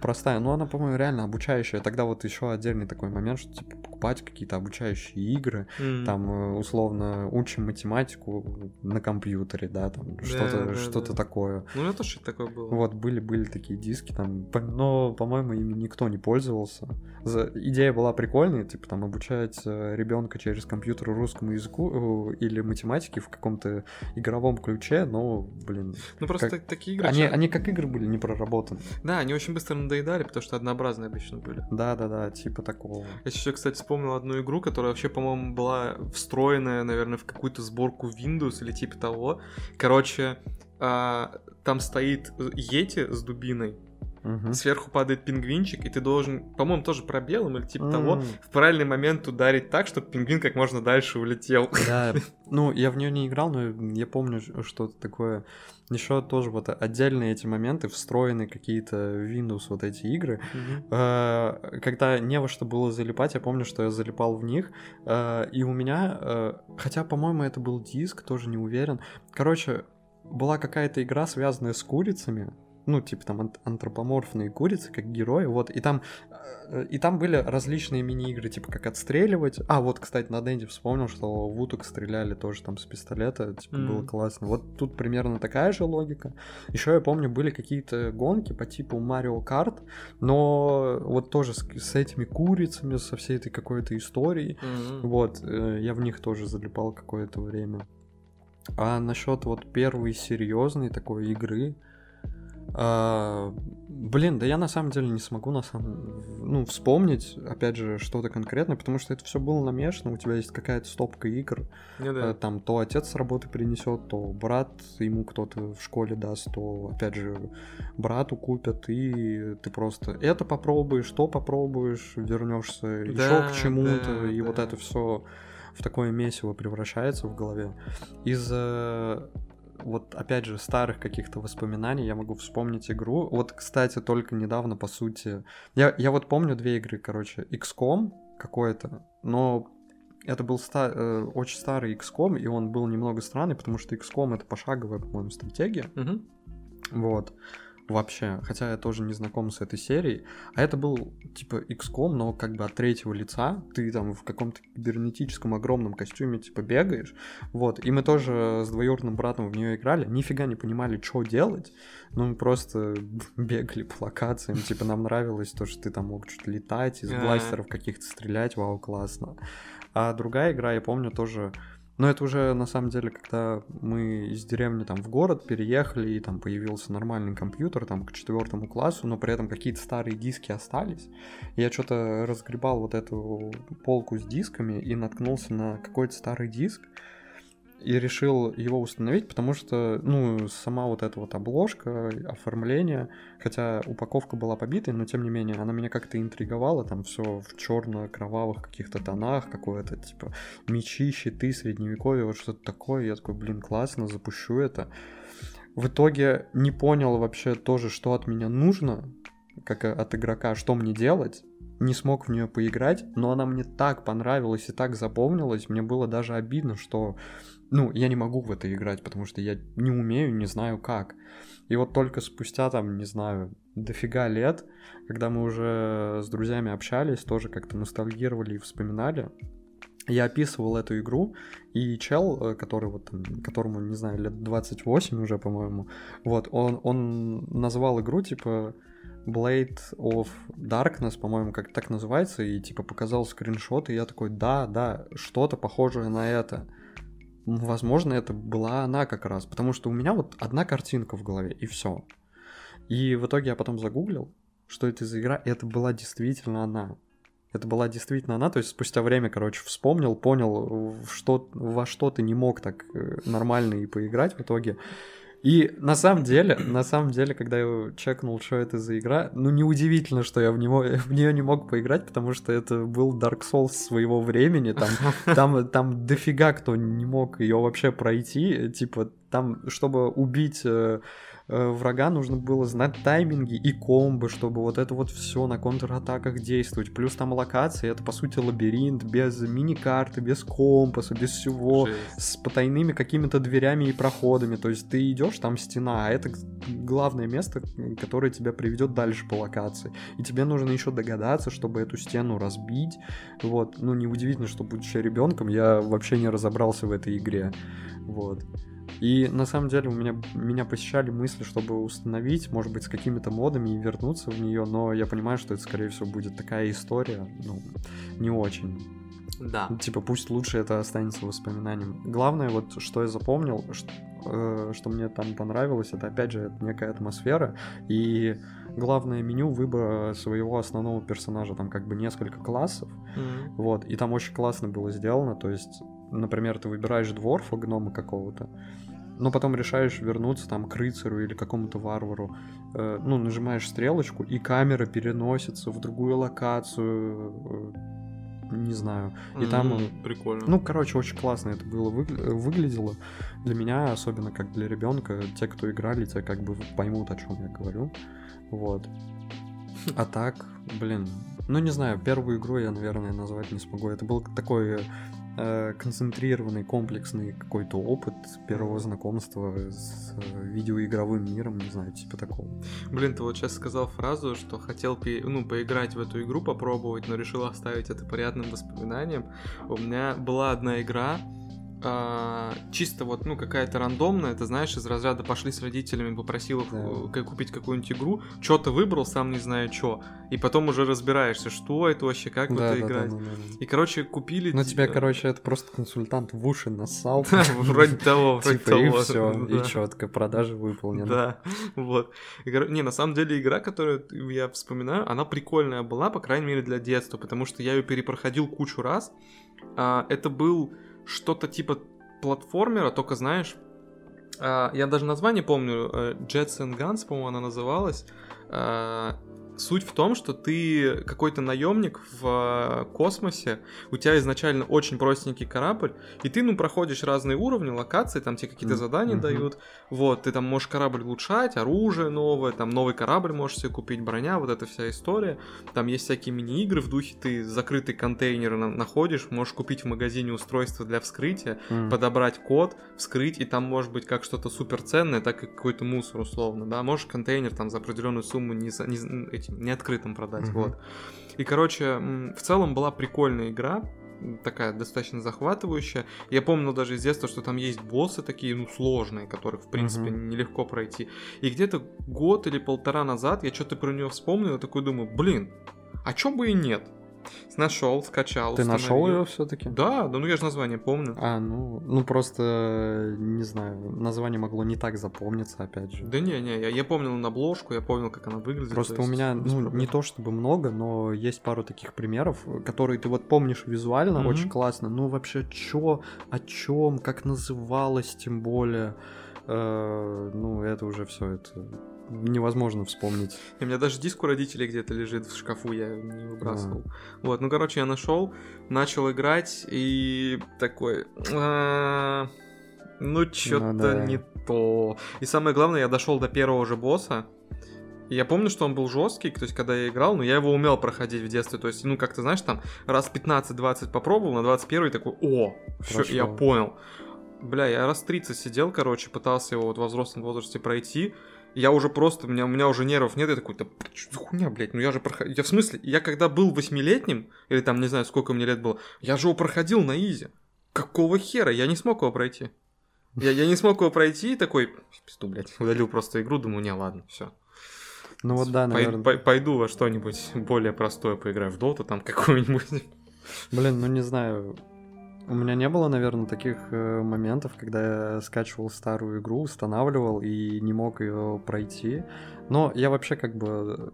простая. Ну, она, по-моему, реально обучающая. Тогда вот еще отдельный такой момент, что типа покупать какие-то обучающие игры, М. там э, условно учим математику на компьютере, да, там Да, что-то, да, что-то да. такое. Ну, тоже что-то такое было. Вот, были, были такие диски там, но, по-моему, ими никто не пользовался. За- Идея была прикольная, типа там обучать ребенка через компьютер русскому языку э, или математике в каком-то игровом ключе, но, блин, Ну, просто как- такие игры... они, они как игры были не проработаны. Да, они очень быстро надоедали, потому что однообразные обычно были. Да-да-да, типа такого. Я еще, кстати, вспомнил одну игру, которая вообще, по-моему, была встроенная, наверное, в какую-то сборку Windows или типа того. Короче, а, там стоит Йети с дубиной, Мгм. сверху падает пингвинчик, и ты должен, по-моему, тоже пробелом или типа того, М. в правильный момент ударить так, чтобы пингвин как можно дальше улетел. Да, ну, я в нее не играл, но я помню что-то такое. Еще тоже вот отдельные эти моменты, встроены какие-то Windows вот эти игры. Э, Когда не во что было залипать, я помню, что я залипал в них. э, И у меня, э, хотя, по-моему, это был диск, тоже не уверен. Короче, была какая-то игра, связанная с курицами. Ну, типа там ан- антропоморфные курицы, как герои, вот, и там, э, и там были различные мини-игры, типа как отстреливать. А, вот, кстати, на Дэнди вспомнил, что в уток стреляли тоже там с пистолета, типа, было Мгм. классно. Вот тут примерно такая же логика. Еще я помню, были какие-то гонки по типу Марио Карт, но вот тоже с, с этими курицами, со всей этой какой-то историей. Мгм. Вот, э, я в них тоже залипал какое-то время. А насчет вот первой серьезной такой игры, а, блин, да я на самом деле не смогу на самом, ну, вспомнить, опять же, что-то конкретное, потому что это все было намешано, у тебя есть какая-то стопка игр, Ну Э, да. там то отец с работы принесет, то брат ему кто-то в школе даст, то опять же брату купят, и ты просто это попробуешь, то попробуешь, вернешься еще Да, к чему-то, да, и вот да. это все в такое месиво превращается в голове. Из э, вот опять же старых каких-то воспоминаний я могу вспомнить игру. Вот, кстати, только недавно, по сути, я, я вот помню две игры, короче, XCOM какой-то, но это был ста- э, очень старый XCOM, и он был немного странный, потому что XCOM это пошаговая, по-моему, стратегия. Мгм. Вот. Вообще, хотя я тоже не знаком с этой серией, а это был типа XCOM, но как бы от третьего лица, ты там в каком-то кибернетическом огромном костюме типа бегаешь, вот, и мы тоже с двоюродным братом в нее играли, нифига не понимали, что делать, ну мы просто бегали по локациям, типа нам нравилось то, что ты там мог что-то летать, из бластеров каких-то стрелять, вау, классно. А другая игра, я помню, тоже но это уже на самом деле, когда мы из деревни там в город переехали, и там появился нормальный компьютер там к четвертому классу, но при этом какие-то старые диски остались. Я что-то разгребал вот эту полку с дисками и наткнулся на какой-то старый диск, и решил его установить, потому что, ну, сама вот эта вот обложка, оформление, хотя упаковка была побитой, но тем не менее, она меня как-то интриговала, там все в черно-кровавых каких-то тонах, какое-то, типа, мечи, щиты, средневековье, вот что-то такое, я такой, блин, классно, запущу это. В итоге не понял вообще тоже, что от меня нужно, как от игрока, что мне делать, не смог в нее поиграть, но она мне так понравилась и так запомнилась, мне было даже обидно, что ну, я не могу в это играть, потому что я не умею, не знаю как. И вот только спустя, там, не знаю, дофига лет, когда мы уже с друзьями общались, тоже как-то ностальгировали и вспоминали, я описывал эту игру, и чел, э, который вот, которому, не знаю, лет 28 уже, по-моему, вот, он, он назвал игру, типа, Blade of Darkness, по-моему, как так называется, и, типа, показал скриншот, и я такой, да, да, что-то похожее на это возможно, это была она как раз, потому что у меня вот одна картинка в голове, и все. И в итоге я потом загуглил, что это за игра, и это была действительно она. Это была действительно она, то есть спустя время, короче, вспомнил, понял, что, во что ты не мог так э, нормально и поиграть в итоге. И на самом деле, на самом деле, когда я чекнул, что это за игра, ну неудивительно, что я в, него, в нее не мог поиграть, потому что это был Dark Souls своего времени, там, там, там дофига кто не мог ее вообще пройти, типа там, чтобы убить э, Э, врага нужно было знать тайминги и комбы, чтобы вот это вот все на контратаках действовать. Плюс там локации, это по сути лабиринт, без мини-карты, без компаса, без всего, Жесть. с потайными какими-то дверями и проходами. То есть ты идешь, там стена, а это главное место, которое тебя приведет дальше по локации. И тебе нужно еще догадаться, чтобы эту стену разбить. Вот, ну неудивительно, что будучи ребенком, я вообще не разобрался в этой игре. Вот. И на самом деле у меня, меня посещали мысли, чтобы установить, может быть, с какими-то модами и вернуться в нее, но я понимаю, что это, скорее всего, будет такая история, ну, не очень. Да. Типа, пусть лучше это останется воспоминанием. Главное, вот, что я запомнил, что, э, что мне там понравилось, это, опять же, некая атмосфера, и главное меню выбора своего основного персонажа, там как бы несколько классов, mm-hmm. вот, и там очень классно было сделано, то есть например, ты выбираешь дворфа, гнома какого-то, но потом решаешь вернуться там к рыцарю или какому-то варвару, э, ну, нажимаешь стрелочку, и камера переносится в другую локацию, э, не знаю, и mm-hmm, там... Прикольно. Ну, короче, очень классно это было вы... выглядело. Для меня, особенно как для ребенка, те, кто играли, те как бы поймут, о чем я говорю. Вот. А так, блин, ну не знаю, первую игру я, наверное, назвать не смогу. Это был такой Э, концентрированный, комплексный какой-то опыт первого знакомства с э, видеоигровым миром, не знаю, типа такого. Блин, ты вот сейчас сказал фразу, что хотел ну, поиграть в эту игру, попробовать, но решил оставить это приятным воспоминанием. У меня была одна игра, а, чисто вот, ну, какая-то рандомная, ты знаешь, из разряда пошли с родителями, попросил их да. купить какую-нибудь игру, что-то выбрал, сам не знаю что, и потом уже разбираешься, что это вообще, как да, в это да, играть. Да, да, да. И, короче, купили... Ну, тебя, короче, это просто консультант в уши нассал. Вроде того, вроде типа, того. И все, и четко, продажа выполнена. Да, вот. Не, на самом деле, игра, которую я вспоминаю, она прикольная была, по крайней мере, для детства, потому что я ее перепроходил кучу раз. А, это был что-то типа платформера, только знаешь, а, я даже название помню, э, Jets and Guns, по-моему, она называлась. Суть в том, что ты какой-то наемник в э, космосе, у тебя изначально очень простенький корабль, и ты, ну, проходишь разные уровни, локации, там тебе какие-то задания mm-hmm. дают, вот, ты там можешь корабль улучшать, оружие новое, там новый корабль можешь себе купить, броня, вот эта вся история. Там есть всякие мини-игры в духе, ты закрытый контейнер находишь, можешь купить в магазине устройство для вскрытия, mm. подобрать код, вскрыть, и там может быть как что-то супер ценное, так и какой-то мусор условно, да, можешь контейнер там за определенную сумму не, не, этим, не открытым продать, mm-hmm. вот. И, короче, в целом была прикольная игра, такая достаточно захватывающая. Я помню даже из детства, что там есть боссы такие, ну, сложные, которых, в принципе, mm-hmm. нелегко пройти. И где-то год или полтора назад я что-то про нее вспомнил и такой думаю, блин, а чё бы и нет? Нашел, скачал. Ты нашел ее все-таки? Да, да, ну я же название помню. А, ну, ну просто не знаю, название могло не так запомниться, опять же. Да не, не, я, я помнил на обложку, я помнил, как она выглядит. Просто у меня, ну, не то чтобы много, но есть пару таких примеров, которые ты вот помнишь визуально, mm-hmm. очень классно. Ну вообще, чё, о чем, как называлось, тем более. Э, ну, это уже все это невозможно вспомнить. И у меня даже диск у родителей где-то лежит в шкафу, я не выбрасывал. А. Вот, ну, короче, я нашел, начал играть и такой... А, ну, что-то ну, да. не то. И самое главное, я дошел до первого же босса. И я помню, что он был жесткий, то есть, когда я играл, но я его умел проходить в детстве. То есть, ну, как ты знаешь, там раз 15-20 попробовал, на 21 такой, о, все, я понял. Бля, я раз 30 сидел, короче, пытался его вот в взрослом возрасте пройти я уже просто, у меня, у меня уже нервов нет, я такой, да что за хуйня, блядь, ну я же проходил, я в смысле, я когда был восьмилетним, или там, не знаю, сколько мне лет было, я же его проходил на изи. Какого хера? Я не смог его пройти. Я, я не смог его пройти, и такой, пизду, блядь, удалил просто игру, думаю, не, ладно, все. Ну вот да, наверное. Пой, пойду во что-нибудь более простое поиграю в доту там какую-нибудь. Блин, ну не знаю, у меня не было, наверное, таких э, моментов, когда я скачивал старую игру, устанавливал и не мог ее пройти. Но я вообще как бы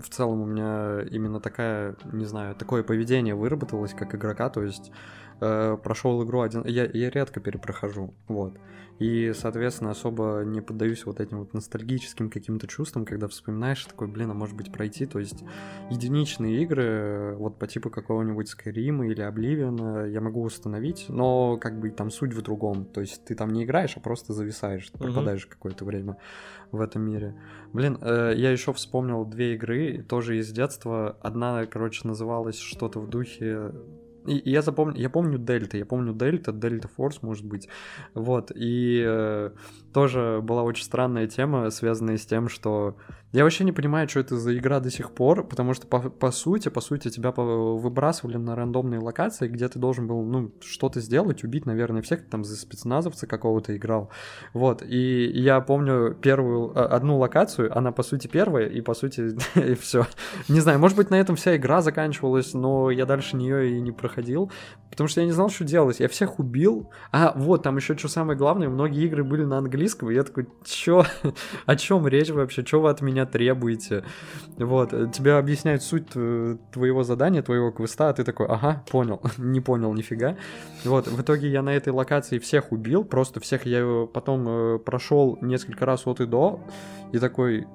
в целом у меня именно такая, не знаю, такое поведение выработалось как игрока, то есть э, прошел игру один, я, я редко перепрохожу, вот. И, соответственно, особо не поддаюсь вот этим вот ностальгическим каким-то чувствам, когда вспоминаешь такой, блин, а может быть пройти. То есть единичные игры, вот по типу какого-нибудь Skyrim или Oblivion я могу установить, но как бы там суть в другом. То есть ты там не играешь, а просто зависаешь, пропадаешь uh-huh. какое-то время в этом мире. Блин, э, я еще вспомнил две игры, тоже из детства. Одна, короче, называлась что-то в духе и, я запомню, я помню Дельта, я помню Дельта, Дельта Форс, может быть. Вот, и э, тоже была очень странная тема, связанная с тем, что я вообще не понимаю, что это за игра до сих пор, потому что по, по сути, по сути, тебя выбрасывали на рандомные локации, где ты должен был, ну, что-то сделать, убить, наверное, всех, там за спецназовца какого-то играл. Вот, и я помню первую, а, одну локацию, она по сути первая, и по сути, и все. Не знаю, может быть, на этом вся игра заканчивалась, но я дальше нее и не проходил, потому что я не знал, что делать. Я всех убил. А, вот, там еще что самое главное, многие игры были на английском, и я такой, чё? О чем речь вообще? Что вы от меня требуете. Вот, тебе объясняют суть твоего задания, твоего квеста, а ты такой, ага, понял, не понял нифига. Вот, в итоге я на этой локации всех убил, просто всех я потом э, прошел несколько раз от и до, и такой,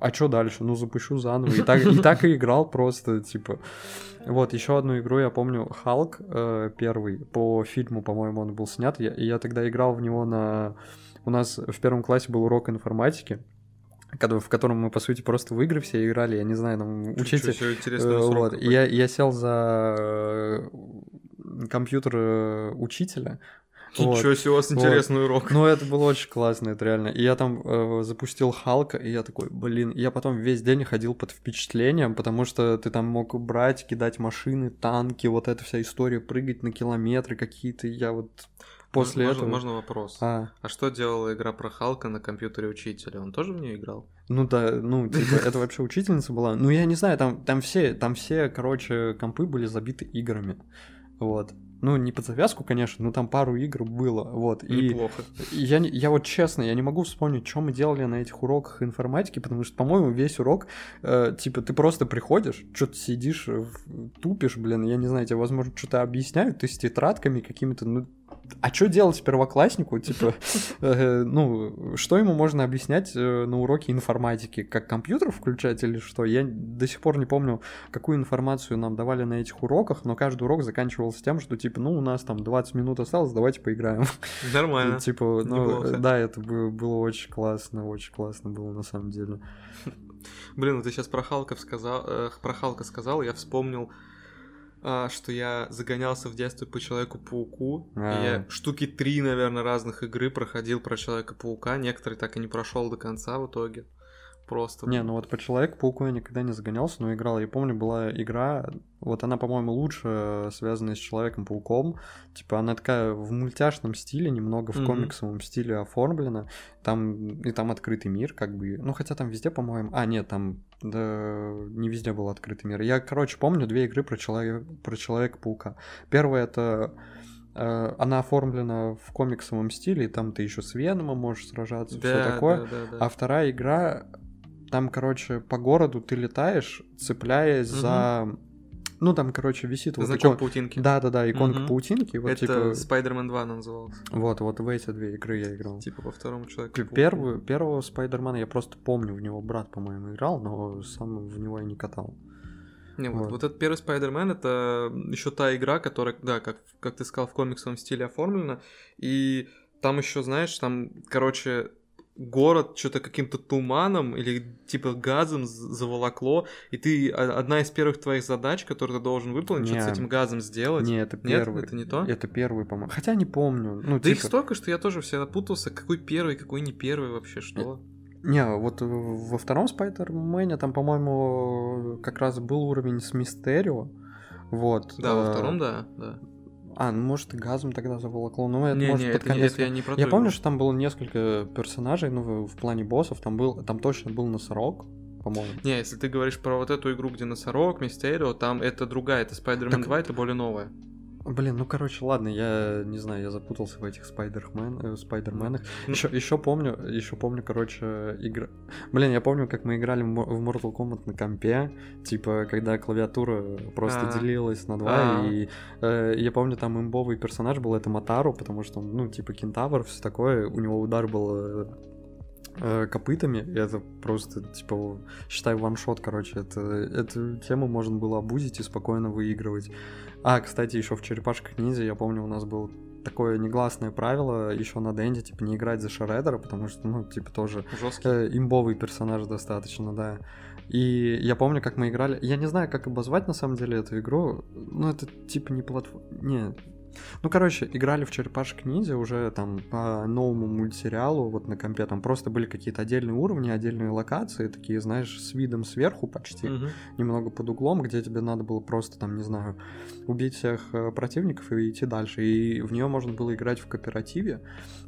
а что дальше? Ну, запущу заново. И так, и так и играл просто, типа. Вот, еще одну игру я помню, Халк э, первый, по фильму, по-моему, он был снят. Я, я тогда играл в него на... У нас в первом классе был урок информатики в котором мы, по сути, просто в игры все играли, я не знаю, там, учитель... Э, вот, я, я сел за э, компьютер э, учителя, Ничего вот. себе, у вас интересный вот. урок. Ну, это было очень классно, это реально. И я там э, запустил Халка, и я такой, блин, я потом весь день ходил под впечатлением, потому что ты там мог брать, кидать машины, танки, вот эта вся история, прыгать на километры какие-то, я вот после можно, этого... Можно вопрос? А. а что делала игра про Халка на компьютере учителя? Он тоже в нее играл? Ну да, ну, типа, это вообще учительница была. Ну, я не знаю, там, там все, там все, короче, компы были забиты играми. Вот. Ну, не под завязку, конечно, но там пару игр было, вот. Неплохо. И я, я вот честно, я не могу вспомнить, что мы делали на этих уроках информатики, потому что, по-моему, весь урок, э, типа, ты просто приходишь, что-то сидишь, тупишь, блин, я не знаю, тебе, возможно, что-то объясняют, ты с тетрадками какими-то, ну, а что делать первокласснику? Типа, э, ну, что ему можно объяснять э, на уроке информатики? Как компьютер включать или что? Я до сих пор не помню, какую информацию нам давали на этих уроках, но каждый урок заканчивался тем, что, типа, ну, у нас там 20 минут осталось, давайте поиграем. Нормально. Типа, ну, да, это было очень классно, очень классно было на самом деле. Блин, ну ты сейчас про Халков сказал, э, про Халка сказал, я вспомнил что я загонялся в детстве по Человеку-пауку. И я А. штуки три, наверное, разных игры проходил про Человека-паука. Некоторые так и не прошел до конца в итоге. Просто. Не, ну вот по Человеку-пауку я никогда не загонялся, но играл. Я помню, была игра, вот она, по-моему, лучше связанная с Человеком-пауком. Типа она такая в мультяшном стиле, немного в Мгм. комиксовом стиле оформлена. Там и там открытый мир, как бы. Ну, хотя там везде, по-моему. А, нет, там да, не везде был открытый мир. Я, короче, помню две игры про, человек... про Человека-паука. Первая это э, она оформлена в комиксовом стиле, и там ты еще с Веномом можешь сражаться, все да, такое. да, да, да. А вторая игра, там, короче, по городу ты летаешь, цепляясь Мгм. за... Ну, там, короче, висит вот Значок икон- паутинки. Да-да-да, иконка Мгм. паутинки. Вот, Это типа... Spider-Man 2 назывался. Вот, вот в эти две игры я играл. Типа по второму человеку. Первую, первого Спайдермена я просто помню, в него брат, по-моему, играл, но сам в него я не катал. Не, вот, Вот. вот этот первый Spider-Man это еще та игра, которая, да, как, как ты сказал, в комиксовом стиле оформлена. И там еще, знаешь, там, короче, город что-то каким-то туманом или типа газом заволокло, и ты одна из первых твоих задач, которую ты должен выполнить, что-то с этим газом сделать. Не, это Нет, первый. это не то? Это первый, по-моему. Хотя не помню. Ну, Да их типа- столько, что я тоже все запутался, какой первый, какой не первый вообще, что? Не, вот во втором Спайдермене там, по-моему, как раз был уровень с Мистерио. Вот. Да, во э, втором, да, да. А, ну может и газом тогда заволокло, но это Не, может не, под это, не- конец. это я не про Я помню, что там было несколько персонажей, ну, в, в плане боссов, там был, там точно был носорог, по-моему. Не, если ты говоришь про вот эту игру, где носорог, Мистерио, там это другая, это Spider-Man Так- 2, это более новая. Блин, ну короче, ладно, я не знаю, я запутался в этих спайдермен, э, спайдерменах. Ну, Еще, еще помню, еще помню, короче, игра. Блин, я помню, как мы играли в Mortal Kombat на компе, типа, когда клавиатура просто А. делилась на два, А. и э, я помню, там имбовый персонаж был, это Матару, потому что он, ну, типа, кентавр, все такое, у него удар был э, э, копытами, это просто, типа, считай, ваншот, короче, это, эту тему можно было обузить и спокойно выигрывать. А, кстати, еще в черепашках ниндзя, я помню, у нас было такое негласное правило еще на Денде, типа, не играть за Шредера, потому что, ну, типа, тоже Жесткий. э, имбовый персонаж достаточно, да. И я помню, как мы играли. Я не знаю, как обозвать на самом деле эту игру. Ну, это типа не платформа. Не. Ну, короче, играли в черепашек ниндзя уже там по новому мультсериалу, вот на компе. Там просто были какие-то отдельные уровни, отдельные локации, такие, знаешь, с видом сверху почти Мгм. немного под углом, где тебе надо было просто там, не знаю, убить всех э, противников и идти дальше. И в нее можно было играть в кооперативе,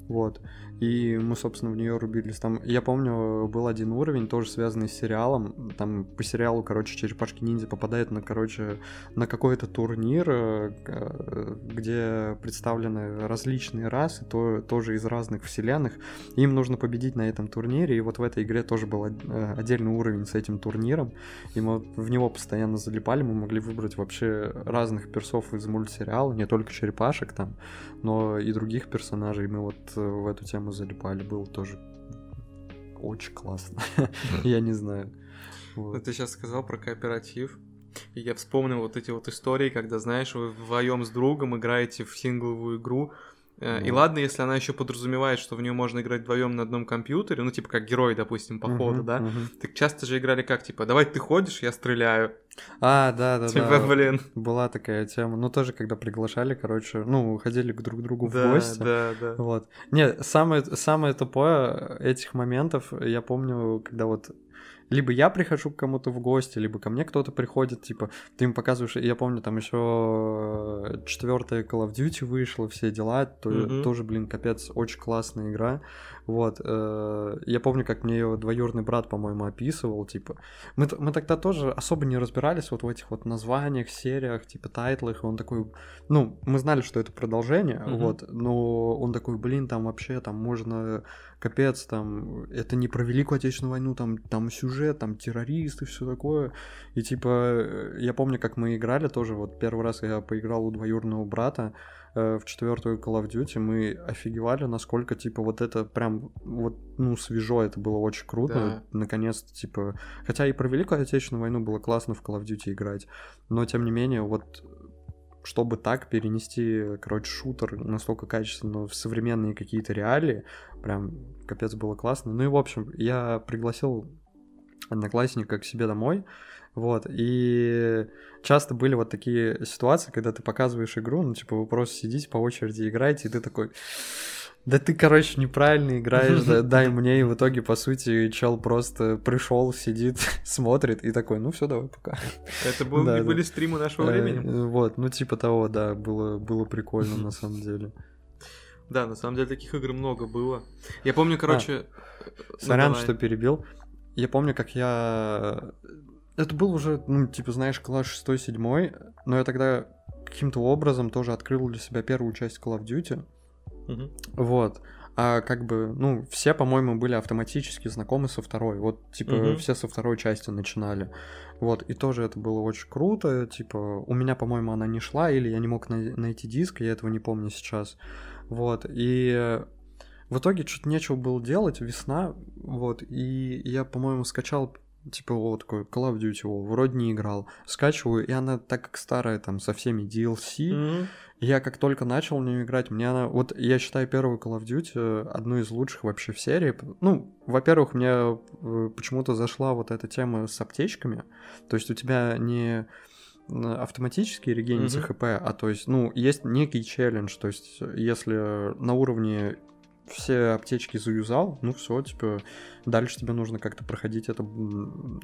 вот. И мы, собственно, в нее рубились. Там, я помню, был один уровень, тоже связанный с сериалом. Там по сериалу, короче, черепашки ниндзя попадают на, короче, на какой-то турнир, э, э, где представлены различные расы, то, тоже из разных вселенных. Им нужно победить на этом турнире, и вот в этой игре тоже был э, отдельный уровень с этим турниром, и мы в него постоянно залипали, мы могли выбрать вообще разных персов из мультсериала, не только черепашек там, но и других персонажей, мы вот в эту тему залипали, было тоже очень классно, я не знаю. Ну, Вот. ты сейчас сказал про кооператив. И я вспомнил вот эти вот истории, когда, знаешь, вы вдвоем с другом играете в сингловую игру. Э, И Ну. ладно, если она еще подразумевает, что в нее можно играть вдвоем на одном компьютере, ну, типа как герой, допустим, похода, Мгм, да. мгм. Так часто же играли как, типа, давай ты ходишь, я стреляю. А, да, да, Типа, да. блин. Была такая тема. Ну, тоже, когда приглашали, короче, ну, ходили к друг другу в Да, гости. да, да. Вот. Не, самое, самое тупое этих моментов, я помню, когда вот либо я прихожу к кому-то в гости, либо ко мне кто-то приходит, типа, ты им показываешь, я помню, там еще четвертая Call of Duty вышла, все дела, то, Мгм. тоже, блин, капец, очень классная игра, вот, э, я помню, как мне ее двоюродный брат, по-моему, описывал, типа, мы, мы тогда тоже особо не разбирались вот в этих вот названиях, сериях, типа, тайтлах, и он такой, ну, мы знали, что это продолжение, Мгм. вот, но он такой, блин, там вообще, там можно, капец, там, это не про Великую Отечественную войну, там, там сюжет сюжет, там террористы, все такое. И типа, э, я помню, как мы играли тоже, вот первый раз я поиграл у двоюродного брата, э, в четвертую Call of Duty, мы офигевали, насколько, типа, вот это прям, вот, ну, свежо, это было очень круто, Да. наконец-то, типа, хотя и про Великую Отечественную войну было классно в Call of Duty играть, но, тем не менее, вот, чтобы так перенести, короче, шутер настолько качественно в современные какие-то реалии, прям капец было классно. Ну и, в общем, я пригласил одноклассника к себе домой, вот, и часто были вот такие ситуации, когда ты показываешь игру, ну, типа, вы просто сидите по очереди играете, и ты такой, да ты, короче, неправильно играешь, да, дай мне, и в итоге, по сути, чел просто пришел, сидит, смотрит, и такой, ну все, давай, пока. Это был- Да, да. были стримы нашего Э, времени. Вот, ну типа того, да, было, было прикольно на самом деле. Да, на самом деле таких игр много было. Я помню, короче... ну, Сорян, что перебил. Я помню, как я... Это был уже, ну, типа, знаешь, класс 6-7, но я тогда каким-то образом тоже открыл для себя первую часть Call of Duty. Мгм. Вот. А как бы, ну, все, по-моему, были автоматически знакомы со второй. Вот, типа, Мгм. все со второй части начинали. Вот, и тоже это было очень круто. Типа, у меня, по-моему, она не шла, или я не мог най- найти диск, я этого не помню сейчас. Вот, и в итоге что-то нечего было делать, весна, вот, и я, по-моему, скачал типа вот такой Call of Duty, о, вроде не играл, скачиваю, и она так как старая, там, со всеми DLC, Мгм. я как только начал в нее играть, мне она... Вот я считаю первую Call of Duty э, одной из лучших вообще в серии. Ну, во-первых, мне э, почему-то зашла вот эта тема с аптечками. То есть у тебя не автоматически регенится Мгм. ХП, а то есть, ну, есть некий челлендж. То есть, если на уровне все аптечки заюзал, ну все, типа, дальше тебе нужно как-то проходить это,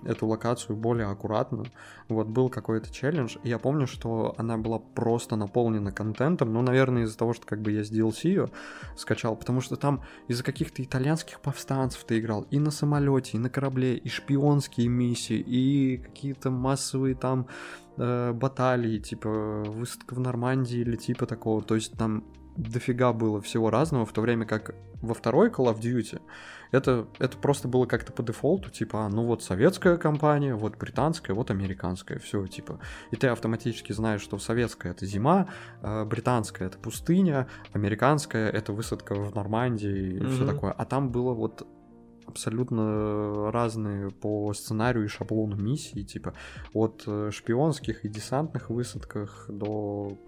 эту локацию более аккуратно. Вот был какой-то челлендж, и я помню, что она была просто наполнена контентом, ну, наверное, из-за того, что как бы я с DLC ее скачал, потому что там из-за каких-то итальянских повстанцев ты играл и на самолете, и на корабле, и шпионские миссии, и какие-то массовые там э, баталии, типа высадка в Нормандии или типа такого, то есть там дофига было всего разного, в то время как во второй Call of Duty это, это просто было как-то по дефолту, типа, а, ну вот советская компания, вот британская, вот американская, все, типа. И ты автоматически знаешь, что советская это зима, э, британская это пустыня, американская это высадка в Нормандии и все Мгм. такое. А там было вот абсолютно разные по сценарию и шаблону миссии, типа от э, шпионских и десантных высадках до,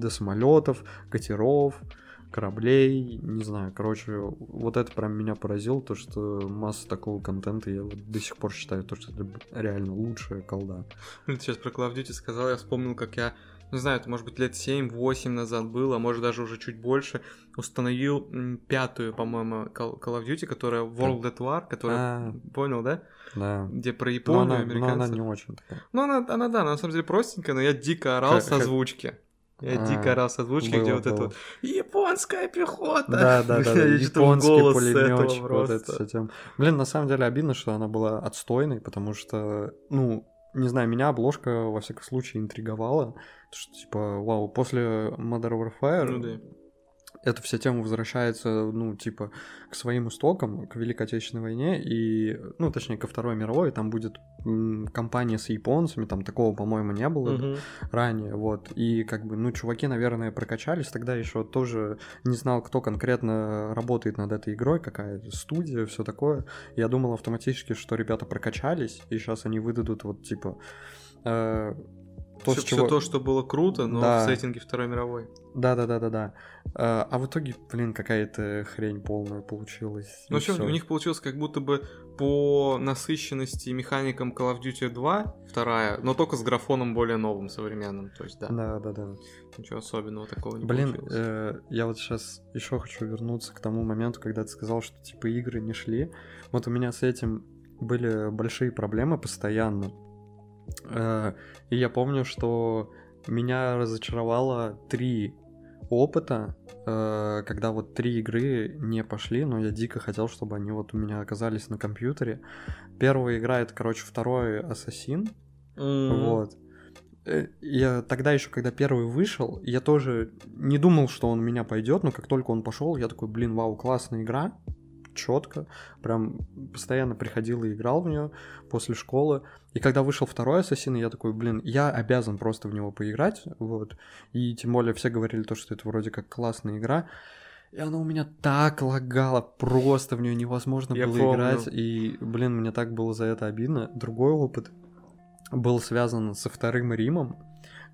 до самолетов, катеров, кораблей, не знаю, короче, вот это прям меня поразило, то, что масса такого контента, я вот до сих пор считаю, то, что это реально лучшая колда. Ты сейчас про Call of Duty сказал, я вспомнил, как я, не знаю, это может быть лет 7-8 назад было, а может даже уже чуть больше, установил пятую, по-моему, Call of Duty, которая World at War, которая, А. понял, да? Да. Где про Но Японию, она, но она американцев. не очень такая. Ну, она, она, да, на самом деле простенькая, но я дико орал Ха- с ха- озвучки. Я А, дико с озвучки, где было, вот это было. вот «Японская пехота!» Да, да, да, Японский пулеметчик, вот это всё тем. Блин, на самом деле обидно, что она была отстойной, потому что, ну, не знаю, меня обложка, во всяком случае, интриговала. Что, типа, вау, после Modern Warfare Ну да. Эта вся тема возвращается, ну, типа, к своим истокам, к Великой Отечественной войне, и, ну, точнее, ко Второй мировой, там будет м, компания с японцами, там такого, по-моему, не было Мгм. ранее, вот, и, как бы, ну, чуваки, наверное, прокачались, тогда еще тоже не знал, кто конкретно работает над этой игрой, какая студия, все такое, я думал автоматически, что ребята прокачались, и сейчас они выдадут, вот, типа, э, то, с всё чего... то, что было круто, но Да. в сеттинге Второй мировой. Да, да, да, да, да. А, а в итоге, блин, какая-то хрень полная получилась. Ну, и в общем, всё. у них получилось как будто бы по насыщенности механикам Call of Duty 2, вторая, но только с графоном более новым, современным. То есть, да, Да, да, да. ничего особенного такого не Блин, получилось. э, я вот сейчас еще хочу вернуться к тому моменту, когда ты сказал, что типа игры не шли. Вот у меня с этим были большие проблемы постоянно. Э, и я помню, что меня разочаровало три опыта, э, когда вот три игры не пошли, но я дико хотел, чтобы они вот у меня оказались на компьютере. Первая игра это, короче, второй Ассасин. М, Вот. Э, Я тогда еще, когда первый вышел, я тоже не думал, что он у меня пойдет, но как только он пошел, я такой, блин, вау, классная игра. Четко, прям постоянно приходил и играл в нее после школы. И когда вышел второй Ассасин, я такой, блин, я обязан просто в него поиграть, вот. И тем более все говорили то, что это вроде как классная игра. И она у меня так лагала, просто в нее невозможно Я было помню. играть. И, блин, мне так было за это обидно. Другой опыт был связан со вторым Римом.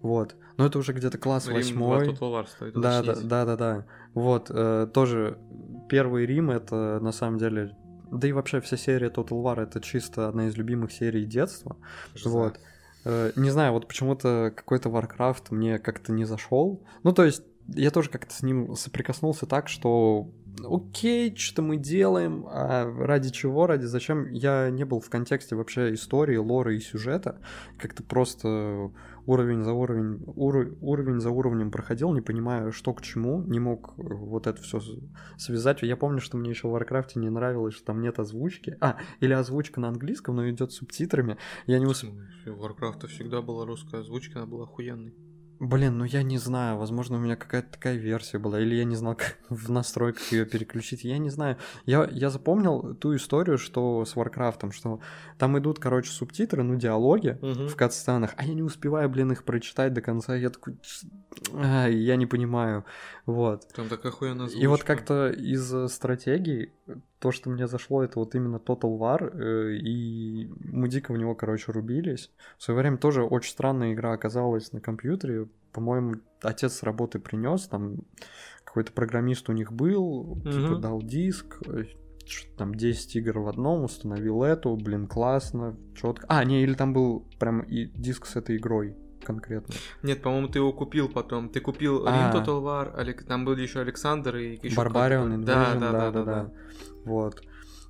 Вот. Но это уже где-то класс восьмой. Да, да, да, да, да. Вот, э, тоже первый Рим это на самом деле, да и вообще вся серия Total War это чисто одна из любимых серий детства. Вот. Э, не знаю, вот почему-то какой-то Warcraft мне как-то не зашел. Ну, то есть, я тоже как-то с ним соприкоснулся так, что окей, что мы делаем, а ради чего, ради зачем, я не был в контексте вообще истории, лора и сюжета, как-то просто уровень за уровень, ур- уровень за уровнем проходил, не понимая, что к чему, не мог э, вот это все связать. Я помню, что мне еще в Warcraft не нравилось, что там нет озвучки. А, или озвучка на английском, но идет субтитрами. Я не успел. У Warcraft всегда была русская озвучка, она была охуенной. Блин, ну я не знаю, возможно, у меня какая-то такая версия была, или я не знал, как в настройках ее переключить, я не знаю. Я, я запомнил ту историю, что с Warcraft'ом, что там идут, короче, субтитры, ну, диалоги в катсценах, а я не успеваю, блин, их прочитать до конца, я такой, «Ц- ай, я не понимаю, вот. Там такая охуенная озвучка. И вот как-то из э, стратегий то, что мне зашло, это вот именно Total War, э, и мы дико в него, короче, рубились. В свое время тоже очень странная игра оказалась на компьютере. По-моему, отец с работы принес, там какой-то программист у них был, типа Мгм. дал диск, э, что-то там 10 игр в одном, установил эту, блин, классно, четко. А, не, или там был прям и диск с этой игрой конкретно. Нет, по-моему, ты его купил потом. Ты купил А. Рим Total War, Алек- там был еще Александр и еще какой-то- Да, да, да, да, да. Вот.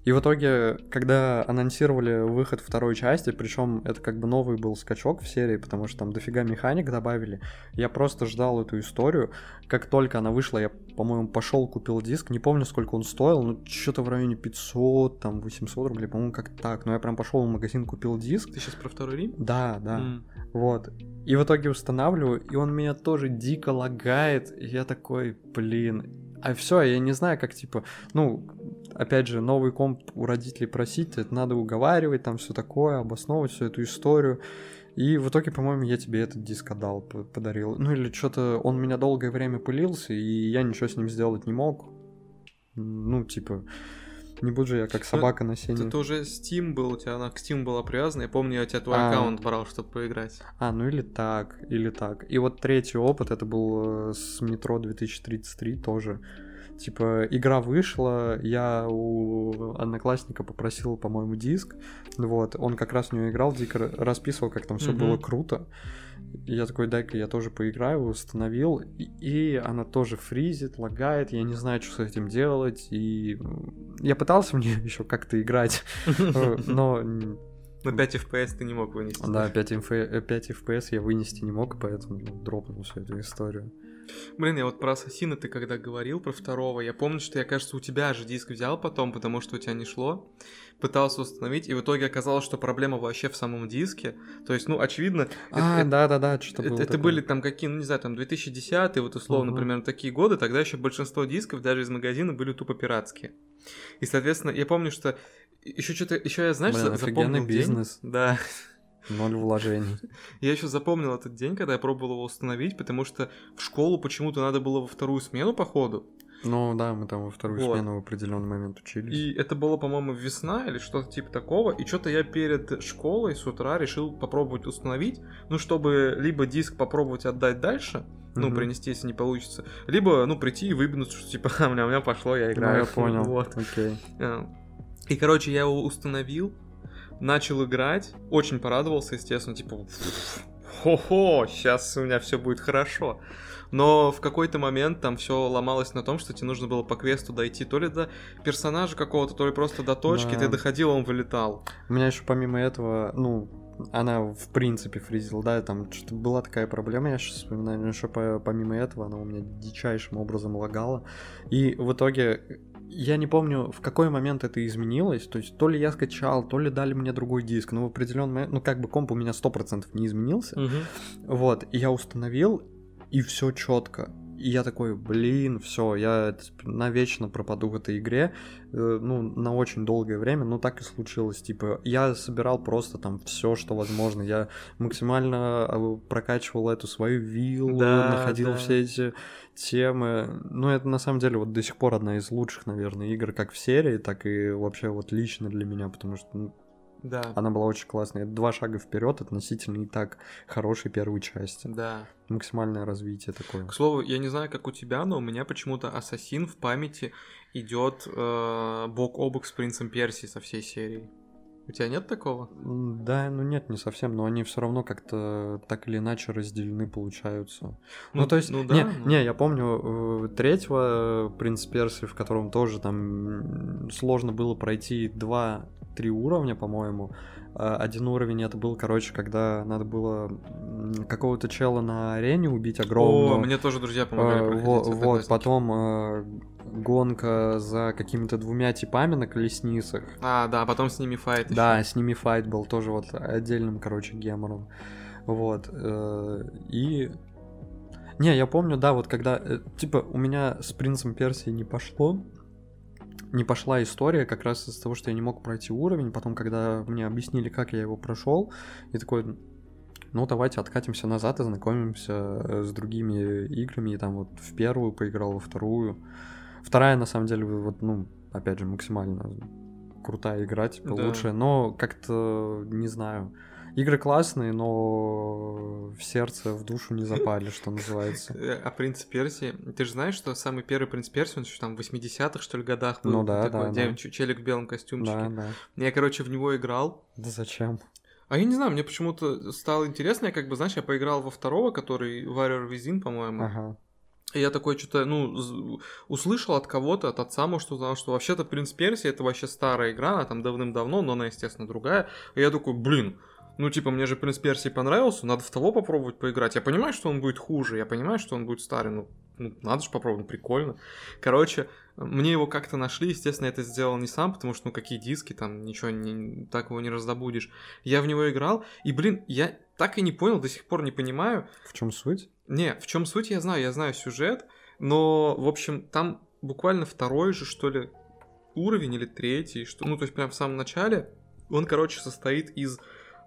И в итоге, когда анонсировали выход второй части, причем это как бы новый был скачок в серии, потому что там дофига механик добавили, я просто ждал эту историю. Как только она вышла, я, по-моему, пошел купил диск, не помню, сколько он стоил, ну, что-то в районе 500, там, 800 рублей, по-моему, как так. Но я прям пошел в магазин, купил диск. Ты сейчас про второй Рим? Да, да. М. Вот. И в итоге устанавливаю, и он меня тоже дико лагает. И я такой, блин. А все, я не знаю, как типа, ну, опять же, новый комп у родителей просить, это надо уговаривать, там все такое, обосновывать всю эту историю. И в итоге, по-моему, я тебе этот диск отдал, подарил. Ну или что-то, он меня долгое время пылился, и я ничего с ним сделать не мог. Ну, типа, не буду же я как собака на сене. Это уже Steam был, у тебя она к Steam была привязана. Я помню, я у тебя твой А. аккаунт брал, чтобы поиграть. А, ну или так, или так. И вот третий опыт, это был э, с метро 2033 тоже. Типа, игра вышла, я у одноклассника попросил, по-моему, диск. Вот, он как раз в нее играл, дико ра- расписывал, как там все Мгм. было круто. Я такой, дай-ка я тоже поиграю, установил. И, и она тоже фризит, лагает, я не знаю, что с этим делать. И м, я пытался в нее еще как-то играть, э, но На 5 FPS ты не мог вынести. да, 5, МФ... э, 5 FPS я вынести не мог, поэтому ну, дропнул всю эту историю. Блин, я вот про Ассасина ты когда говорил, про второго, я помню, что я, кажется, у тебя же диск взял потом, потому что у тебя не шло, пытался установить, и в итоге оказалось, что проблема вообще в самом диске. То есть, ну, очевидно, А, это, да-да-да, что-то это- было это такое. были там какие, ну, не знаю, там 2010 вот условно, Мгм. примерно такие годы, тогда еще большинство дисков даже из магазина были тупо пиратские. И, соответственно, я помню, что еще что-то, еще я, знаешь, Блин, запомнил день. бизнес. Да, Ноль вложений. я еще запомнил этот день, когда я пробовал его установить, потому что в школу почему-то надо было во вторую смену, походу. Ну да, мы там во вторую Вот. смену в определенный момент учились. И это было, по-моему, весна или что-то типа такого. И что-то я перед школой с утра решил попробовать установить, ну, чтобы либо диск попробовать отдать дальше, ну, Мгм. принести, если не получится, либо, ну, прийти и выбинуть, что типа, «А, у меня, у меня пошло, я Ну, играю. я понял. Вот. Окей. А. И, короче, я его установил, начал играть, очень порадовался, естественно, типа, хо-хо, сейчас у меня все будет хорошо. Но в какой-то момент там все ломалось на том, что тебе нужно было по квесту дойти то ли до персонажа какого-то, то ли просто до точки, Да. ты доходил, он вылетал. У меня еще помимо этого, ну, она в принципе фризила, да, там что-то была такая проблема, я сейчас вспоминаю, но еще по- помимо этого она у меня дичайшим образом лагала. И в итоге я не помню, в какой момент это изменилось, то есть то ли я скачал, то ли дали мне другой диск, но в определенный момент, ну как бы комп у меня 100% не изменился, вот, и я установил, и все четко. И я такой, блин, все, я навечно пропаду в этой игре, э, ну, на очень долгое время, но так и случилось, типа, я собирал просто там все, что возможно, я максимально а, прокачивал эту свою виллу, да, находил да. все эти темы, ну, это на самом деле вот до сих пор одна из лучших, наверное, игр, как в серии, так и вообще вот лично для меня, потому что, ну, да. Она была очень классная. Два шага вперед относительно и так хорошей первой части. Да. Максимальное развитие такое. К слову, я не знаю, как у тебя, но у меня почему-то Ассасин в памяти идет э, бок о бок с Принцем Персии со всей серией. У тебя нет такого? Да, ну нет, не совсем, но они все равно как-то так или иначе разделены получаются. Ну, ну то есть, ну, да, не, ну... не, я помню э, третьего Принц Перси, в котором тоже там сложно было пройти два три уровня, по-моему. А, один уровень это был, короче, когда надо было какого-то чела на арене убить огромного. О, мне тоже друзья помогали проходить. Вот, вот потом э, гонка за какими-то двумя типами на колесницах. А, да, потом с ними файт. Да, с ними файт был тоже вот отдельным, короче, гемором. Вот. Э, и не, я помню, да, вот когда, э, типа, у меня с принцем Персии не пошло, не пошла история как раз из-за того, что я не мог пройти уровень. Потом, когда мне объяснили, как я его прошел, и такой, ну давайте откатимся назад и знакомимся э, с другими играми. И там вот в первую поиграл, во вторую. Вторая, на самом деле, вот, ну, опять же, максимально крутая игра, типа, да. лучшая. Но как-то, не знаю, Игры классные, но в сердце, в душу не запали, что называется. Э, а принц Персии, ты же знаешь, что самый первый принц Персии, он еще там в 80-х, что ли, годах был? Ну да, такой, да, да. Челик в белом костюмчике. Да, да. Я, короче, в него играл. Да зачем? А я не знаю, мне почему-то стало интересно, я как бы, знаешь, я поиграл во второго, который Warrior Within, по-моему. Ага. И я такой что-то, ну, услышал от кого-то, от отца, может, узнал, что вообще-то Принц Персии это вообще старая игра, она там давным-давно, но она, естественно, другая. И я такой, блин, ну, типа, мне же Принц Персии понравился, надо в того попробовать поиграть. Я понимаю, что он будет хуже, я понимаю, что он будет старый, ну, ну надо же попробовать, ну, прикольно. Короче, мне его как-то нашли, естественно, это сделал не сам, потому что, ну, какие диски, там, ничего, не, так его не раздобудешь. Я в него играл, и, блин, я так и не понял, до сих пор не понимаю. В чем суть? Не, в чем суть я знаю, я знаю сюжет, но, в общем, там буквально второй же, что ли, уровень или третий, что, ну, то есть прям в самом начале, он, короче, состоит из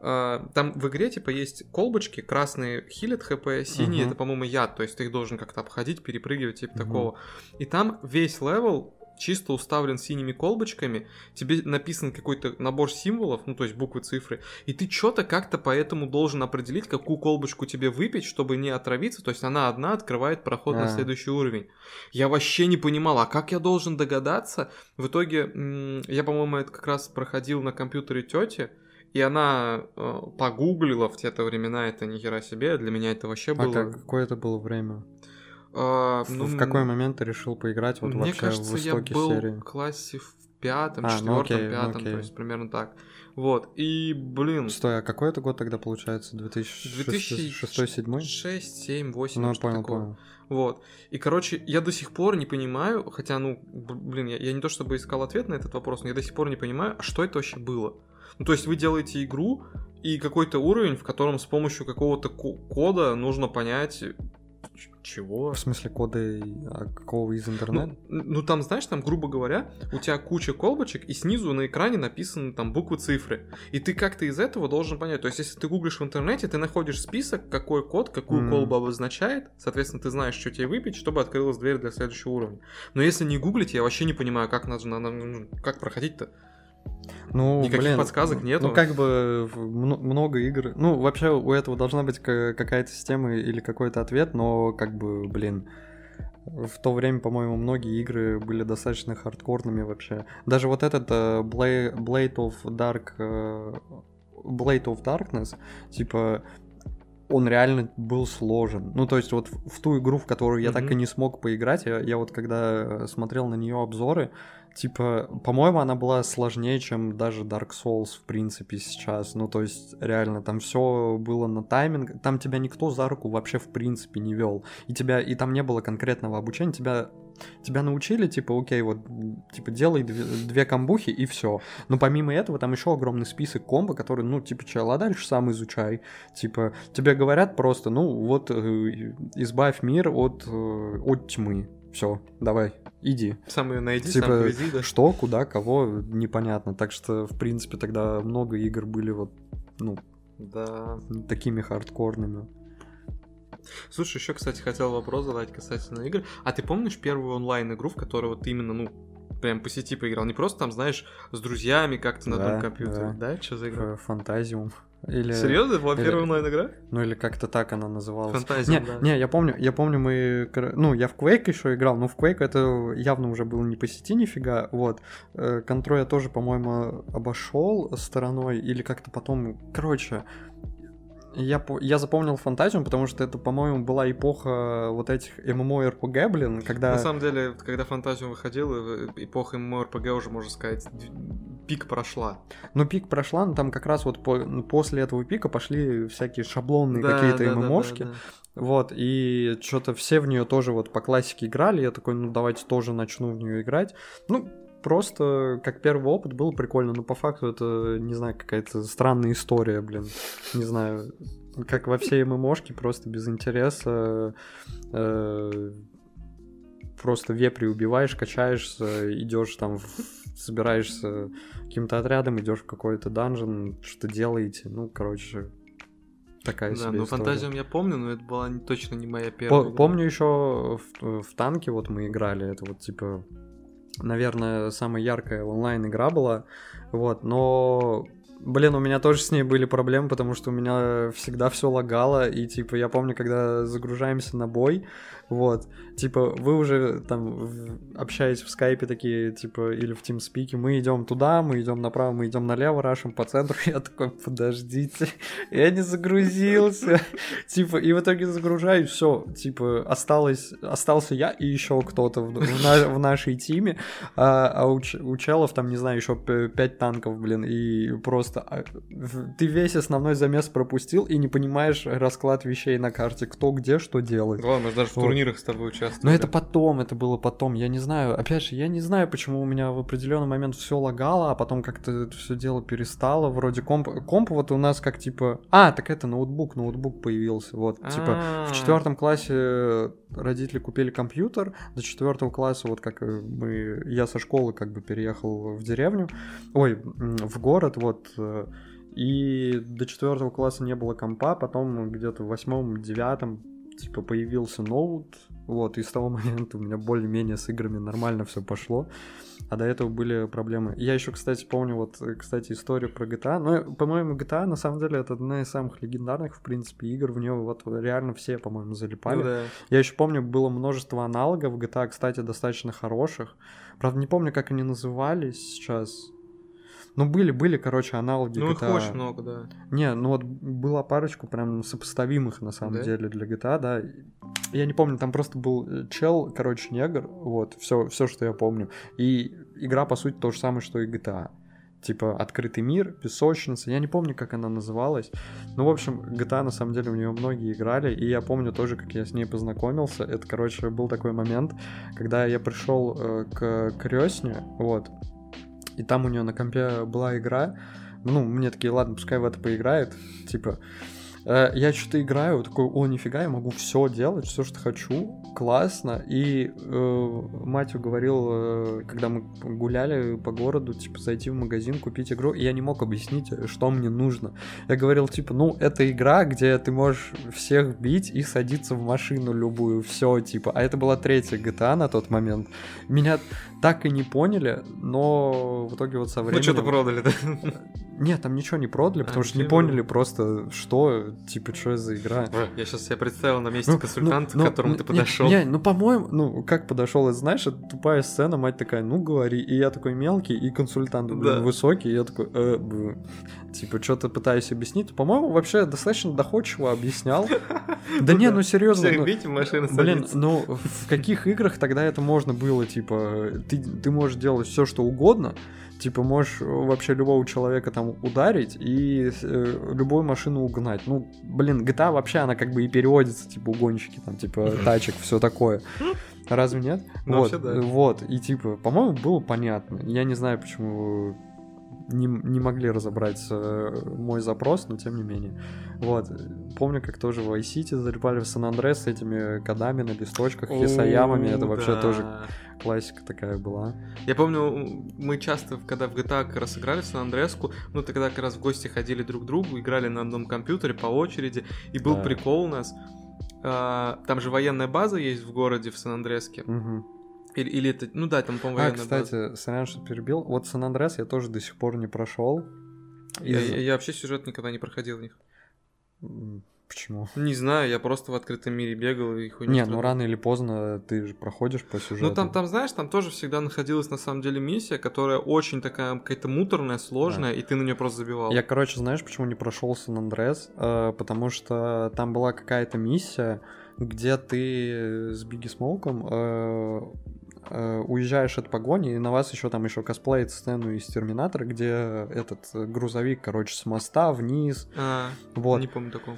там в игре, типа, есть колбочки, красные хилят хп, синие uh-huh. это, по-моему, яд, то есть ты их должен как-то обходить, перепрыгивать, типа uh-huh. такого. И там весь level чисто уставлен синими колбочками, тебе написан какой-то набор символов, ну то есть буквы, цифры, и ты что-то как-то поэтому должен определить, какую колбочку тебе выпить, чтобы не отравиться, то есть она одна открывает проход а. на следующий уровень. Я вообще не понимал, а как я должен догадаться? В итоге, я, по-моему, это как раз проходил на компьютере тети, и она э, погуглила в те времена, это ни хера себе, для меня это вообще было... А как, какое это было время? А, ну, в какой момент ты решил поиграть вот мне вообще кажется, в истоке я был серии? в классе в пятом, а, ну четвертом, ну окей, пятом, окей. то есть примерно так. Вот, и, блин... Стой, а какой это год тогда получается? 2006 2007 6, 7, 8, ну, понял, такое. понял. Вот. И, короче, я до сих пор не понимаю, хотя, ну, блин, я, я не то чтобы искал ответ на этот вопрос, но я до сих пор не понимаю, а что это вообще было? Ну, то есть вы делаете игру и какой-то уровень, в котором с помощью какого-то кода нужно понять, чего? В смысле коды а какого из интернета? Ну, ну там, знаешь, там, грубо говоря, у тебя куча колбочек, и снизу на экране написаны там буквы, цифры. И ты как-то из этого должен понять. То есть, если ты гуглишь в интернете, ты находишь список, какой код, какую mm. колбу обозначает. Соответственно, ты знаешь, что тебе выпить, чтобы открылась дверь для следующего уровня. Но если не гуглить, я вообще не понимаю, как, надо, надо, как проходить-то. Ну, Никаких блин, подсказок нету. Ну, как бы много игр. Ну, вообще у этого должна быть какая-то система или какой-то ответ, но как бы, блин, в то время, по-моему, многие игры были достаточно хардкорными вообще. Даже вот этот uh, Blade of Dark... Uh, Blade of Darkness, типа, он реально был сложен. Ну, то есть вот в, ту игру, в которую я mm-hmm. так и не смог поиграть, я, я вот когда смотрел на нее обзоры, Типа, по-моему, она была сложнее, чем даже Dark Souls, в принципе, сейчас. Ну, то есть, реально, там все было на тайминг. Там тебя никто за руку вообще, в принципе, не вел. И тебя, и там не было конкретного обучения. Тебя тебя научили, типа, окей, вот, типа, делай две, две комбухи и все. Но помимо этого, там еще огромный список комбо, который, ну, типа, чел, а дальше сам изучай. Типа, тебе говорят просто, ну, вот, э, избавь мир от, э, от тьмы. Все, давай, иди. Сам ее найди, Типа, сам повези, да? Что, куда, кого, непонятно. Так что, в принципе, тогда много игр были вот, ну, Да. такими хардкорными. Слушай, еще, кстати, хотел вопрос задать касательно игр. А ты помнишь первую онлайн-игру, в которой вот именно, ну, прям по сети поиграл? Не просто там, знаешь, с друзьями как-то на Да, том компьютере, да? Что за игра? Фантазиум. Или... Серьезно? Это была или- первая онлайн-игра? Ну или как-то так она называлась. Фантазия, Не, да. не, я помню, я помню, мы, ну, я в Quake еще играл, но в Quake это явно уже было не по сети нифига, вот. Э, Контро я тоже, по-моему, обошел стороной, или как-то потом, короче, я, я запомнил Фантазиум, потому что это, по-моему, была эпоха вот этих MMORPG, блин, когда... На самом деле, когда Фантазиум выходил, э, эпоха MMORPG уже, можно сказать, пик прошла. Ну, пик прошла, но там как раз вот по- ну, после этого пика пошли всякие шаблонные Да, какие-то да, да, ММОшки. да, да. Вот, и что-то все в нее тоже вот по классике играли. Я такой, ну давайте тоже начну в нее играть. Ну, просто как первый опыт было прикольно, но по факту это, не знаю, какая-то странная история, блин. Не знаю, как во всей ММОшке, просто без интереса. э, Просто вепри убиваешь, качаешься, идешь там, в- собираешься каким-то отрядом, идешь в какой-то данжен, что делаете. Ну, короче, такая Да, себе ну история. Фантазиум я помню, но это была не- точно не моя первая. По- игра. помню еще в, в танке вот мы играли, это вот типа, наверное, самая яркая онлайн игра была, вот, но, блин, у меня тоже с ней были проблемы, потому что у меня всегда все лагало, и типа я помню, когда загружаемся на бой, вот, типа вы уже там общаетесь в скайпе такие, типа, или в TeamSpeak, мы идем туда, мы идем направо, мы идем налево, рашим по центру, я такой, подождите, я не загрузился, типа, и в итоге загружаю, все, типа, осталось, остался я и еще кто-то в, в на- в нашей тиме, а, а у, челов там, не знаю, еще 5 танков, блин, и просто а, в- ты весь основной замес пропустил и не понимаешь расклад вещей на карте, кто где что делает. Ладно, мы же даже в Вот. турнирах с тобой участвовали. Но это потом, это было потом. Я не знаю, опять же, я не знаю, почему у меня в определенный момент все лагало, а потом как-то это все дело перестало. Вроде комп. Комп вот у нас как типа. А, так это ноутбук, ноутбук появился. Вот, типа. А, В четвертом классе родители купили компьютер. До четвертого класса, вот как э, мы, я со школы как бы переехал в деревню, ой, в город, вот. э, И до четвертого класса не было компа, потом где-то в восьмом, девятом, типа, появился ноут, вот, и с того момента у меня более-менее с играми нормально все пошло. А до этого были проблемы. Я еще, кстати, помню, вот, э, кстати, историю про GTA. Ну, по-моему, GTA, на самом деле, это одна из самых легендарных, в принципе, игр. В нее вот реально все, по-моему, залипали. ну да. Я еще помню, было множество аналогов GTA, кстати, достаточно хороших. Правда, не помню, как они назывались сейчас. Ну, были, были, короче, аналоги Ну, их GTA. очень много, да. Не, ну вот была парочку прям сопоставимых, на самом Да? деле, для GTA, да. Я не помню, там просто был э, чел, короче, негр, вот, все, все, что я помню. И игра, по сути, то же самое, что и GTA. Типа открытый мир, песочница. Я не помню, как она называлась. Ну, в общем, GTA, на самом деле, в нее многие играли. И я помню тоже, как я с ней познакомился. Это, короче, был такой момент, когда я пришел э, к крестне, вот. И там у нее на компе была игра. Ну, мне такие, ладно, пускай в это поиграет. Типа, э, я что-то играю, такой, о, нифига, я могу все делать, все, что хочу, классно. И э, мать уговорил, э, когда мы гуляли по городу, типа, зайти в магазин, купить игру, и я не мог объяснить, что мне нужно. Я говорил, типа, ну, это игра, где ты можешь всех бить и садиться в машину любую, все, типа. А это была третья GTA на тот момент. Меня так и не поняли, но в итоге вот со временем... Ну, что-то продали, да? Нет, там ничего не продали, А, потому что не не поняли просто, что, типа, что за игра. Я сейчас себя представил на месте Ну, консультанта, ну, к которому ну, ты не- подошел. Не, ну, по-моему, ну, как подошел, это знаешь, это тупая сцена, мать такая, ну, говори. И я такой мелкий, и консультант, блин, Да. высокий, и я такой, э, б- типа, что-то пытаюсь объяснить. По-моему, вообще достаточно доходчиво объяснял. Да Ну не, ну, серьезно. Ну, Блин, ну в каких играх тогда это можно было, типа, ты, ты можешь делать все, что угодно, типа, можешь вообще любого человека там ударить и э, любую машину угнать. Ну, блин, GTA вообще, она как бы и переводится, типа, угонщики, там, типа, тачек, все такое. Разве нет? Ну, вот, вообще, да. вот, и типа, по-моему, было понятно. Я не знаю, почему не, не могли разобрать э, мой запрос, но тем не менее. Вот. Помню, как тоже в iCity залипали в Сан-Андре с этими кодами на листочках, хисаямами. Это О, вообще да. тоже классика такая была. Я помню, мы часто, когда в GTA как раз играли в Сан-Андреаску, ну тогда как раз в гости ходили друг к другу, играли на одном компьютере по очереди, и был Да. прикол у нас. а, там же военная база есть в городе, в Сан-Андреаске. Мгм. Или, или это, ну да, там, по-моему, А, военная база. кстати, сорян, что перебил. Вот Сан-Андрес я тоже до сих пор не прошел. Я, я- я вообще сюжет никогда не проходил в них. Почему? Не знаю, я просто в открытом мире бегал и хуйню Не, ну рано или поздно ты же проходишь по сюжету. Ну там, там, знаешь, там тоже всегда находилась на самом деле миссия, которая очень такая какая-то муторная, сложная, и ты на нее просто забивал. Я, короче, знаешь, почему не прошел Сан Андрес? Э, потому что там была какая-то миссия, где ты с Бигги Смоуком э, э, уезжаешь от погони, и на вас еще там еще косплеит сцену из Терминатора, где этот э, грузовик, короче, с моста вниз. А, Вот. Не помню такого.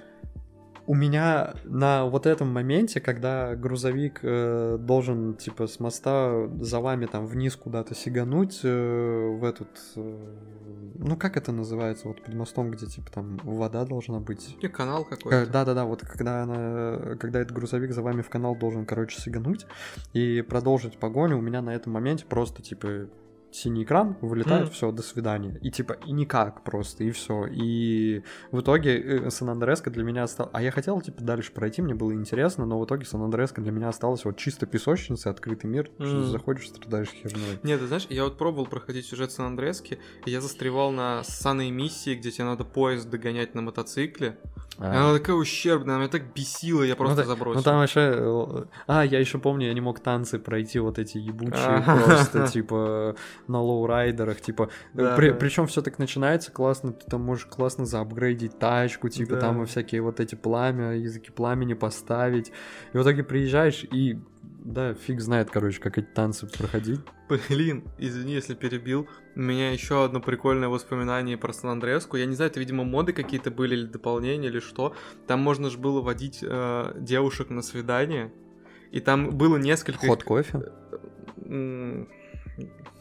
У меня на вот этом моменте, когда грузовик э, должен, типа, с моста за вами там вниз куда-то сигануть, э, в этот... э, ну, как это называется? Вот под мостом, где, типа, там вода должна быть. Не, канал Э, какой-то. Да-да-да, вот когда, она, когда этот грузовик за вами в канал должен, короче, сигануть и продолжить погоню, у меня на этом моменте просто, типа, синий экран, вылетает, Мгм. все, до свидания. И типа, и никак просто, и все. И в итоге э, Сан-Андреска для меня осталось... А я хотел, типа, дальше пройти, мне было интересно, но в итоге Сан-Андреска для меня осталась вот чисто песочница, открытый мир, что Мгм. заходишь, страдаешь херней. Нет, ты знаешь, я вот пробовал проходить сюжет сан андрески и я застревал на ссаной миссии, где тебе надо поезд догонять на мотоцикле. И Она такая ущербная, она меня так бесила, я просто ну, та- забросил. Ну там вообще... э, А, я еще помню, я не мог танцы пройти вот эти ебучие Ага. просто, типа, на лоурайдерах, типа... Да, при- да. Причем все так начинается классно, ты там можешь классно заапгрейдить тачку, типа, Да. там всякие вот эти пламя, языки пламени поставить. И в итоге приезжаешь и... Да, фиг знает, короче, как эти танцы проходить. Блин, извини, если перебил. У меня еще одно прикольное воспоминание про Сан Андреаску. Я не знаю, это, видимо, моды какие-то были или дополнения, или что. Там можно же было водить э, девушек на свидание. И там было несколько... Ход кофе.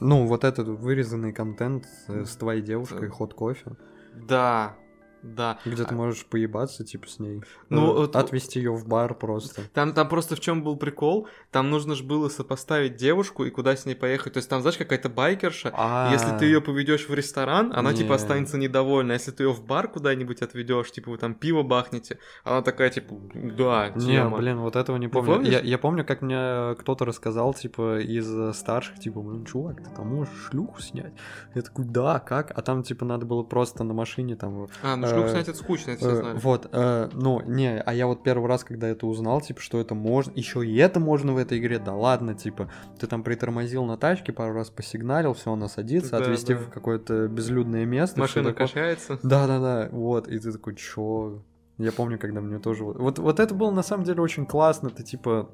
Ну, вот этот вырезанный контент э, с твоей девушкой, ход кофе. Да, да. Где ты можешь поебаться, типа, с ней. Ну, Э, вот- Отвезти ее в бар просто. Там, там просто в чем был прикол? Там нужно же было сопоставить девушку и куда с ней поехать. То есть там, знаешь, какая-то байкерша. А, Если ты ее поведешь в ресторан, она Не. типа останется недовольна. А Если ты ее в бар куда-нибудь отведешь, типа вы там пиво бахнете, она такая типа, да, Не, тема. блин, вот этого не помню. я, я помню, как мне кто-то рассказал, типа, из старших, типа, блин, чувак, ты там можешь шлюху снять? Я такой, да, как? А там, типа, надо было просто на машине там... А, ну шлюх э, снять это скучно, это все э, знали. вот, э, ну, не, а я вот первый раз, когда это узнал, типа, что это можно, еще и это можно в этой игре, да ладно, типа, ты там притормозил на тачке, пару раз посигналил, все, она садится, Да, отвезти да. в какое-то безлюдное место. Машина качается. Да-да-да, вот, и ты такой, чё? Я помню, когда мне тоже... Вот, вот, вот это было на самом деле очень классно, ты типа...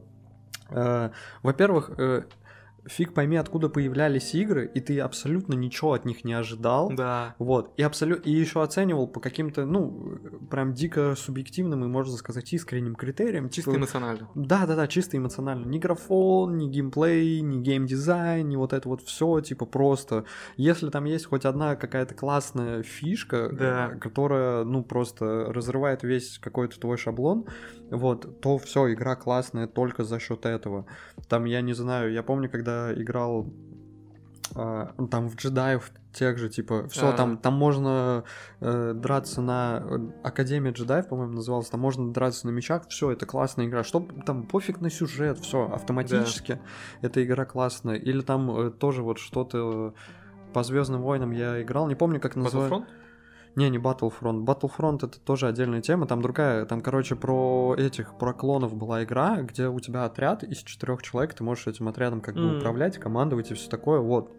э, во-первых, э, фиг пойми, откуда появлялись игры, и ты абсолютно ничего от них не ожидал. Да. Вот, и абсолютно, и еще оценивал по каким-то, ну, прям дико субъективным и, можно сказать, искренним критериям. Чисто типа, эмоционально. да, да, да, чисто эмоционально. Ни графон, ни геймплей, ни геймдизайн, ни вот это вот все, типа просто. Если там есть хоть одна какая-то классная фишка, Да. которая, ну, просто разрывает весь какой-то твой шаблон, вот, то все, игра классная только за счет этого. Там, я не знаю, я помню, когда играл а, ну, там в джедаев тех же, типа, все, А. там, там можно э, драться на э, Академия джедаев, по-моему, называлась, там можно драться на мечах, все, это классная игра, что там пофиг на сюжет, все, автоматически эта игра классная, или там э, тоже вот что-то по Звездным войнам я играл, не помню, как называется. Не, не Battlefront. Battlefront это тоже отдельная тема. Там другая, там, короче, про этих, про клонов была игра, где у тебя отряд из четырех человек, ты можешь этим отрядом как бы М. управлять, командовать и все такое. Вот.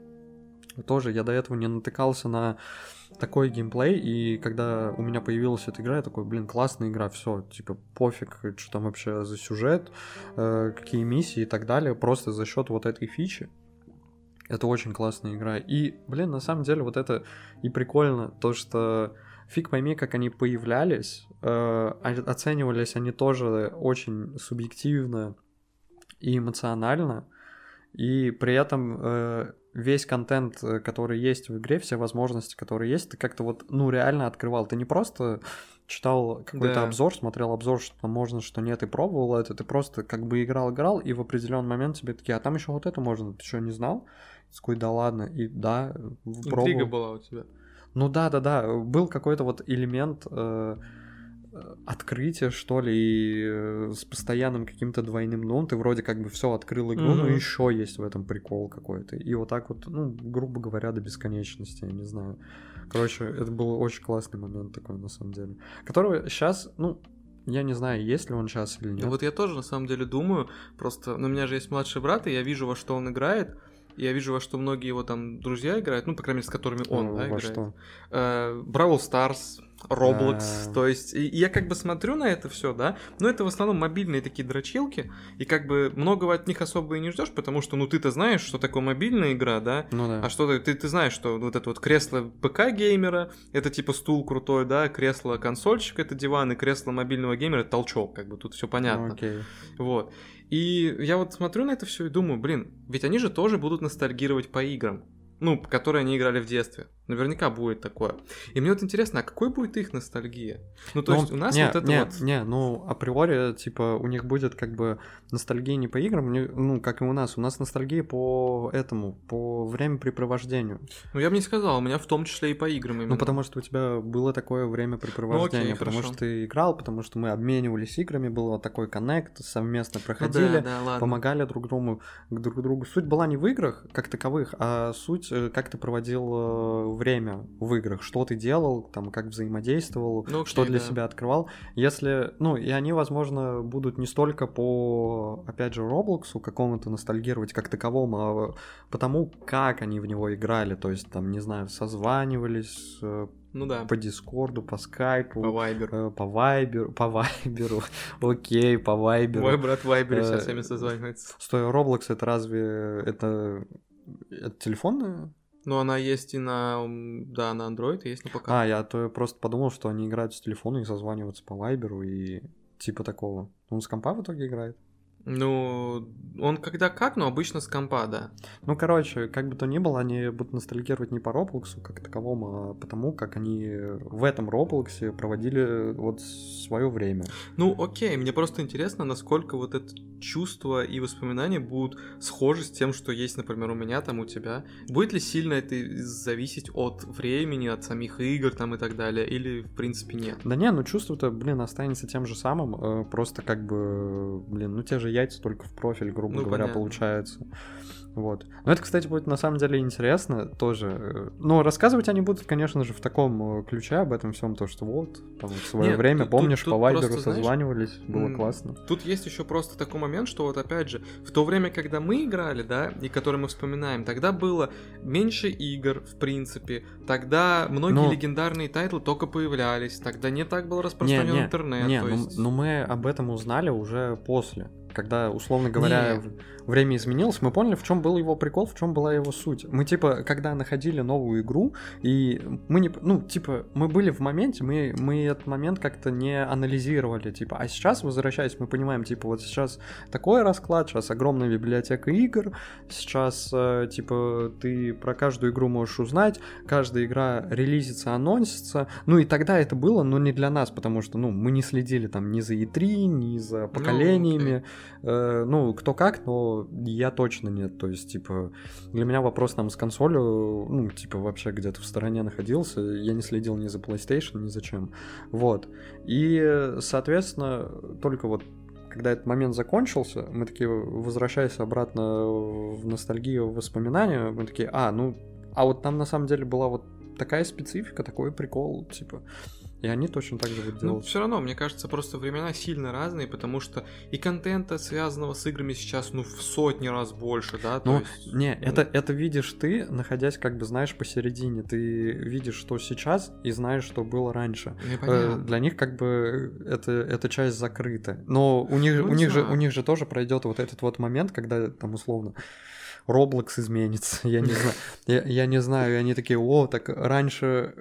Тоже я до этого не натыкался на такой геймплей, и когда у меня появилась эта игра, я такой, блин, классная игра, все, типа, пофиг, что там вообще за сюжет, э, какие миссии и так далее, просто за счет вот этой фичи. Это очень классная игра. И, блин, на самом деле вот это и прикольно, то, что фиг пойми, как они появлялись, э, оценивались они тоже очень субъективно и эмоционально, и при этом э, весь контент, э, который есть в игре, все возможности, которые есть, ты как-то вот, ну, реально открывал. Ты не просто читал какой-то да. обзор, смотрел обзор, что можно, что нет, и пробовал это, ты просто как бы играл-играл, и в определенный момент тебе такие, а там еще вот это можно, ты что, не знал? Такой, да ладно, и да, пробовал. Интрига была у тебя. Ну да, да, да, был какой-то вот элемент э, открытия, что ли, и э, с постоянным каким-то двойным дном, ты вроде как бы все открыл игру, mm-hmm. но еще есть в этом прикол какой-то. И вот так вот, ну, грубо говоря, до бесконечности, я не знаю. Короче, это был очень классный момент такой, на самом деле. Которого сейчас, ну, я не знаю, есть ли он сейчас или нет. Ну вот я тоже на самом деле думаю, просто, ну, у меня же есть младший брат, и я вижу, во что он играет, я вижу, во что многие его там друзья играют, ну, по крайней мере, с которыми он, ну, да, играет. Что? Э, Brawl Stars, Roblox, а... то есть и я как бы смотрю на это все, да, но это в основном мобильные такие дрочилки, и как бы многого от них особо и не ждешь, потому что, ну, ты-то знаешь, что такое мобильная игра, да, ну, да. а что ты, ты знаешь, что вот это вот кресло ПК-геймера, это типа стул крутой, да, кресло консольщика, это диван, и кресло мобильного геймера, это толчок, как бы тут все понятно. Окей. Вот. И я вот смотрю на это все и думаю, блин, ведь они же тоже будут ностальгировать по играм ну, которые они играли в детстве. Наверняка будет такое. И мне вот интересно, а какой будет их ностальгия? Ну, то ну, есть у нас не, вот это не, вот... Не, ну, априори, типа, у них будет как бы ностальгия не по играм, ну, как и у нас. У нас ностальгия по этому, по времяпрепровождению. Ну, я бы не сказал, у меня в том числе и по играм именно. Ну, потому что у тебя было такое времяпрепровождение, ну, окей, потому хорошо. что ты играл, потому что мы обменивались играми, был такой коннект, совместно проходили, ну, да, да, помогали друг другу, друг другу. Суть была не в играх как таковых, а суть, э, как ты проводил э, время в играх, что ты делал, там, как взаимодействовал, ну, окей, что для да. себя открывал. Если, ну, и они, возможно, будут не столько по, опять же, Роблоксу какому-то ностальгировать как таковому, а потому, как они в него играли, то есть, там, не знаю, созванивались, э, ну да. По Дискорду, по Скайпу. По Вайберу. Э, по Вайберу. По Вайберу. Окей, по Вайберу. Мой брат в Вайбере сейчас всеми созванивается. Стой, Roblox это разве... Это... Это телефонная ну, она есть и на, да, на Android, и есть на ПК. А, я то просто подумал, что они играют с телефона и созваниваются по Вайберу и типа такого. Он с компа в итоге играет? Ну, он когда как, но обычно с компа, да. Ну, короче, как бы то ни было, они будут ностальгировать не по Роблоксу как таковому, а потому, как они в этом Роблоксе проводили вот свое время. Ну, окей, мне просто интересно, насколько вот это чувство и воспоминания будут схожи с тем, что есть, например, у меня, там, у тебя. Будет ли сильно это зависеть от времени, от самих игр там и так далее, или в принципе нет? Да не, ну чувство-то, блин, останется тем же самым, э, просто как бы, блин, ну те же яйца только в профиль, грубо ну, говоря, понятно. получается. Вот. Но это, кстати, будет на самом деле интересно тоже. Но рассказывать они будут, конечно же, в таком э, ключе об этом всем, то, что вот, там, в свое Нет, время, тут, помнишь, тут, по Вайберу созванивались, знаешь, было классно. Тут есть еще просто такой момент, что вот опять же, в то время, когда мы играли, да, и который мы вспоминаем, тогда было меньше игр, в принципе, тогда многие но... легендарные тайтлы только появлялись, тогда не так был распространен не, не, интернет. Не, ну, есть... но мы об этом узнали уже после когда, условно говоря, не. Время изменилось, мы поняли, в чем был его прикол, в чем была его суть. Мы, типа, когда находили новую игру, и мы не... Ну, типа, мы были в моменте, мы, мы этот момент как-то не анализировали, типа, а сейчас, возвращаясь, мы понимаем, типа, вот сейчас такой расклад, сейчас огромная библиотека игр, сейчас, э, типа, ты про каждую игру можешь узнать, каждая игра релизится, анонсится, ну, и тогда это было, но не для нас, потому что, ну, мы не следили там ни за E3, ни за ну, поколениями, ну, okay. Э, ну, кто как, но я точно нет. То есть, типа, для меня вопрос там с консолью, ну, типа, вообще где-то в стороне находился. Я не следил ни за PlayStation, ни за чем. Вот. И, соответственно, только вот когда этот момент закончился, мы такие, возвращаясь обратно в ностальгию, в воспоминания, мы такие, а, ну, а вот там на самом деле была вот такая специфика, такой прикол, типа, и они точно так же будут делать. Ну, все равно, мне кажется, просто времена сильно разные, потому что и контента, связанного с играми, сейчас, ну, в сотни раз больше, да? Ну, есть... не, ну... это, это видишь ты, находясь, как бы, знаешь, посередине. Ты видишь, что сейчас, и знаешь, что было раньше. Ну, э, для них, как бы, это, эта часть закрыта. Но у них, ну, у, них же, у них же тоже пройдет вот этот вот момент, когда, там, условно, Roblox изменится, я не знаю. Я, я не знаю, и они такие, о, так раньше,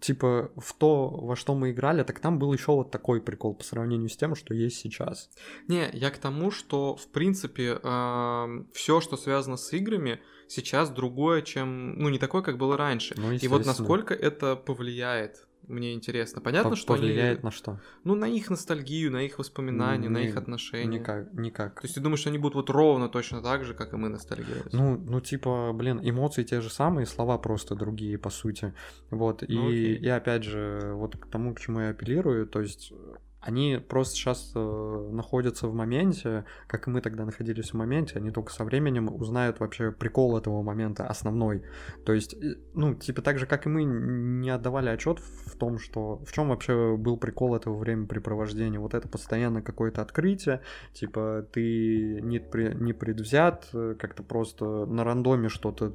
типа, в то, во что мы играли, так там был еще вот такой прикол по сравнению с тем, что есть сейчас. Не, я к тому, что, в принципе, э, все, что связано с играми, сейчас другое, чем, ну, не такое, как было раньше. Ну, И вот насколько это повлияет мне интересно. Понятно, По- что повлияет они... на что? Ну, на их ностальгию, на их воспоминания, на Не- их отношения. Никак, никак. То есть ты думаешь, что они будут вот ровно точно так же, как и мы ностальгировать? Ну, ну, типа, блин, эмоции те же самые, слова просто другие, по сути. Вот, и, Ну, окей. и опять же, вот к тому, к чему я апеллирую, то есть они просто сейчас э, находятся в моменте, как и мы тогда находились в моменте, они только со временем узнают вообще прикол этого момента основной. То есть, э, ну, типа так же, как и мы не отдавали отчет в том, что в чем вообще был прикол этого времяпрепровождения. Вот это постоянно какое-то открытие, типа ты не, пре- не предвзят, э, как-то просто на рандоме что-то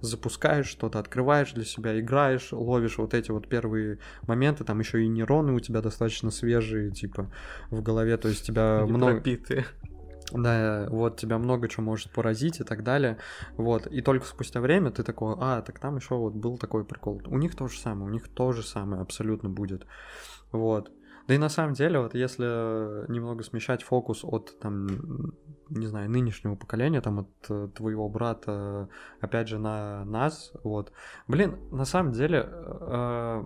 запускаешь, что-то открываешь для себя, играешь, ловишь вот эти вот первые моменты, там еще и нейроны у тебя достаточно свежие, типа, в голове, то есть тебя Не много... пропитые. Да, вот тебя много чего может поразить и так далее. Вот. И только спустя время ты такой, а, так там еще вот был такой прикол. У них то же самое, у них то же самое абсолютно будет. Вот. Да и на самом деле, вот если немного смещать фокус от, там, не знаю, нынешнего поколения, там, от э, твоего брата, опять же, на нас, вот. Блин, на самом деле, э,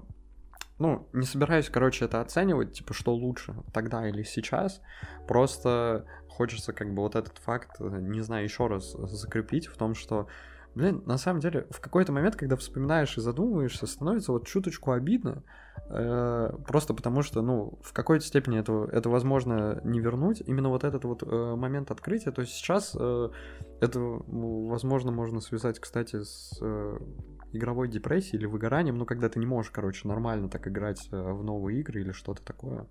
ну, не собираюсь, короче, это оценивать, типа, что лучше, тогда или сейчас. Просто хочется, как бы, вот этот факт, э, не знаю, еще раз закрепить в том, что, блин, на самом деле, в какой-то момент, когда вспоминаешь и задумываешься, становится вот чуточку обидно, э, просто потому что, ну, в какой-то степени это, это возможно не вернуть. Именно вот этот вот э, момент открытия, то есть сейчас э, это, возможно, можно связать, кстати, с э, игровой депрессией или выгоранием, ну, когда ты не можешь, короче, нормально так играть э, в новые игры или что-то такое.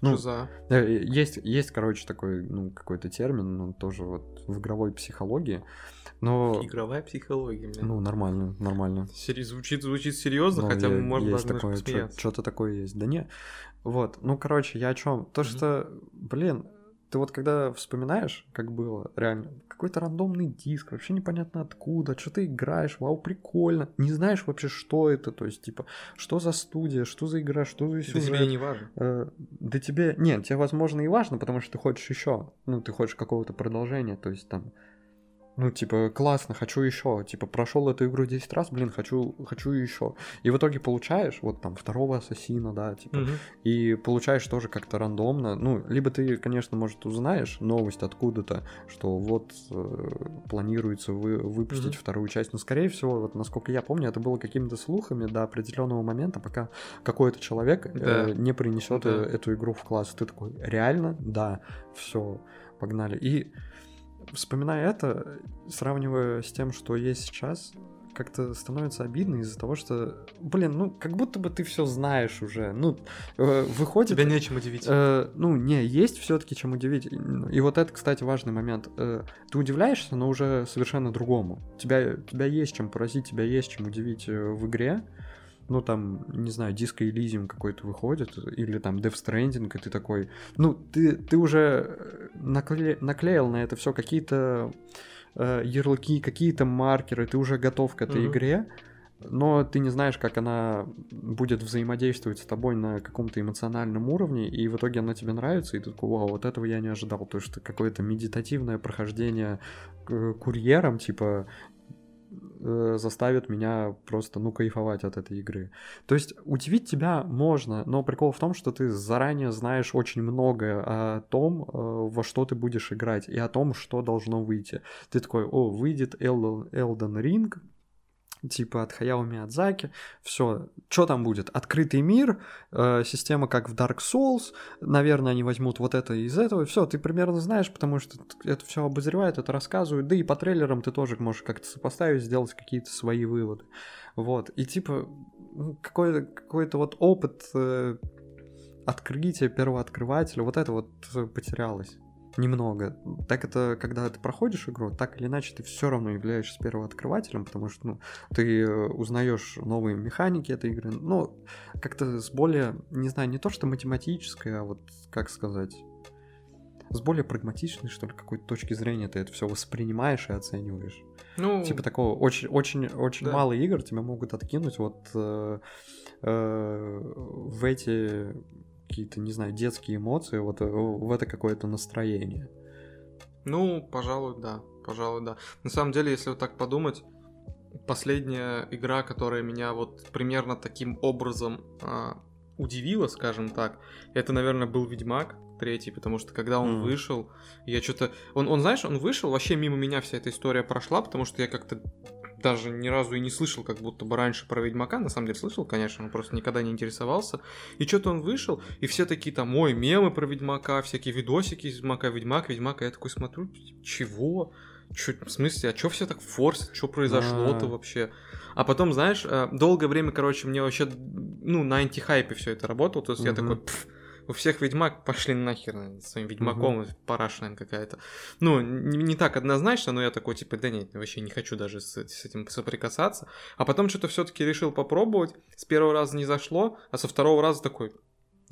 Ну, за. Э, Есть, есть, короче, такой, ну, какой-то термин, ну, тоже вот в игровой психологии, но, Игровая психология, блин. ну, нормально, нормально. Сери- Звучит, звучит серьезно, Ну, хотя я- можно есть даже такое, что-то такое есть. Да не, вот, ну, короче, я о чем? То, Мгм. что, блин, ты вот когда вспоминаешь, как было, реально, какой-то рандомный диск, вообще непонятно откуда, что ты играешь, вау, прикольно, не знаешь вообще, что это, то есть, типа, что за студия, что за игра, что за Да сюжет. тебе и не важно. Э, Да тебе... Нет, тебе, возможно, и важно, потому что ты хочешь еще. Ну, ты хочешь какого-то продолжения, то есть там... Ну, типа, классно, хочу еще. Типа, прошел эту игру 10 раз, блин, хочу, хочу еще. И в итоге получаешь, вот там, второго ассасина, да, типа, Мгм. и получаешь тоже как-то рандомно. Ну, либо ты, конечно, может, узнаешь новость откуда-то, что вот э, планируется вы, выпустить Мгм. вторую часть. Но, скорее всего, вот насколько я помню, это было какими-то слухами до определенного момента, пока какой-то человек э, Да. не принесет Да. эту игру в класс. Ты такой, реально? Да, все, погнали. И вспоминая это, сравнивая с тем, что есть сейчас, как-то становится обидно из-за того, что, блин, ну, как будто бы ты все знаешь уже. Ну, э, выходит... Тебя нечем удивить. Э, ну, не, есть все-таки чем удивить. И вот это, кстати, важный момент. Э, ты удивляешься, но уже совершенно другому. Тебя, тебя есть чем поразить, тебя есть чем удивить э, в игре. Ну, там, не знаю, диско Elysium какой-то выходит, или там Death Stranding, и ты такой... Ну, ты, ты уже накле- наклеил на это все какие-то э, ярлыки, какие-то маркеры, ты уже готов к этой Мгм. игре, но ты не знаешь, как она будет взаимодействовать с тобой на каком-то эмоциональном уровне, и в итоге она тебе нравится, и ты такой, вау, вот этого я не ожидал. То есть какое-то медитативное прохождение э, курьером, типа, э, заставит меня просто, ну, кайфовать от этой игры. То есть удивить тебя можно, но прикол в том, что ты заранее знаешь очень многое о том, э, во что ты будешь играть, и о том, что должно выйти. Ты такой, о, выйдет Elden Ring, типа от Хаяо Миядзаки, все, что там будет? Открытый мир, э, система как в Dark Souls, наверное, они возьмут вот это из этого, все, ты примерно знаешь, потому что это все обозревает, это рассказывают, да и по трейлерам ты тоже можешь как-то сопоставить, сделать какие-то свои выводы, вот, и типа ну, какой-то какой вот опыт э, открытия первооткрывателя, вот это вот э, потерялось немного. Так это, когда ты проходишь игру, так или иначе ты все равно являешься первооткрывателем, потому что ну, ты э, узнаешь новые механики этой игры, но как-то с более, не знаю, не то что математической, а вот как сказать, с более прагматичной, что ли, какой-то точки зрения ты это все воспринимаешь и оцениваешь. Ну, Типа такого очень, очень, очень Да. мало игр тебя могут откинуть вот э, э, в эти какие-то, не знаю, детские эмоции, вот э, в это какое-то настроение. Ну, пожалуй, да. Пожалуй, да. На самом деле, если вот так подумать, последняя игра, которая меня вот примерно таким образом а, удивила, скажем так, это, наверное, был Ведьмак третий, потому что когда он Мгм. вышел, я что-то... Он, он, знаешь, он вышел, вообще мимо меня вся эта история прошла, потому что я как-то даже ни разу и не слышал, как будто бы раньше про Ведьмака. На самом деле слышал, конечно, но просто никогда не интересовался. И что-то он вышел, и все такие там, ой, мемы про Ведьмака, всякие видосики из Ведьмака, Ведьмак, Ведьмак. И я такой смотрю, чего? Чё, в смысле, а что все так форсят? Что произошло-то вообще? А потом, знаешь, э, долгое время, короче, мне вообще, ну, на антихайпе все это работало. То есть я такой, «Пф, у всех Ведьмак пошли нахер наверное, своим Ведьмаком, параша, наверное, какая-то. Ну, не, не так однозначно, но я такой, типа, да нет, вообще не хочу даже с, с этим соприкасаться. А потом что-то все-таки решил попробовать. С первого раза не зашло, а со второго раза такой,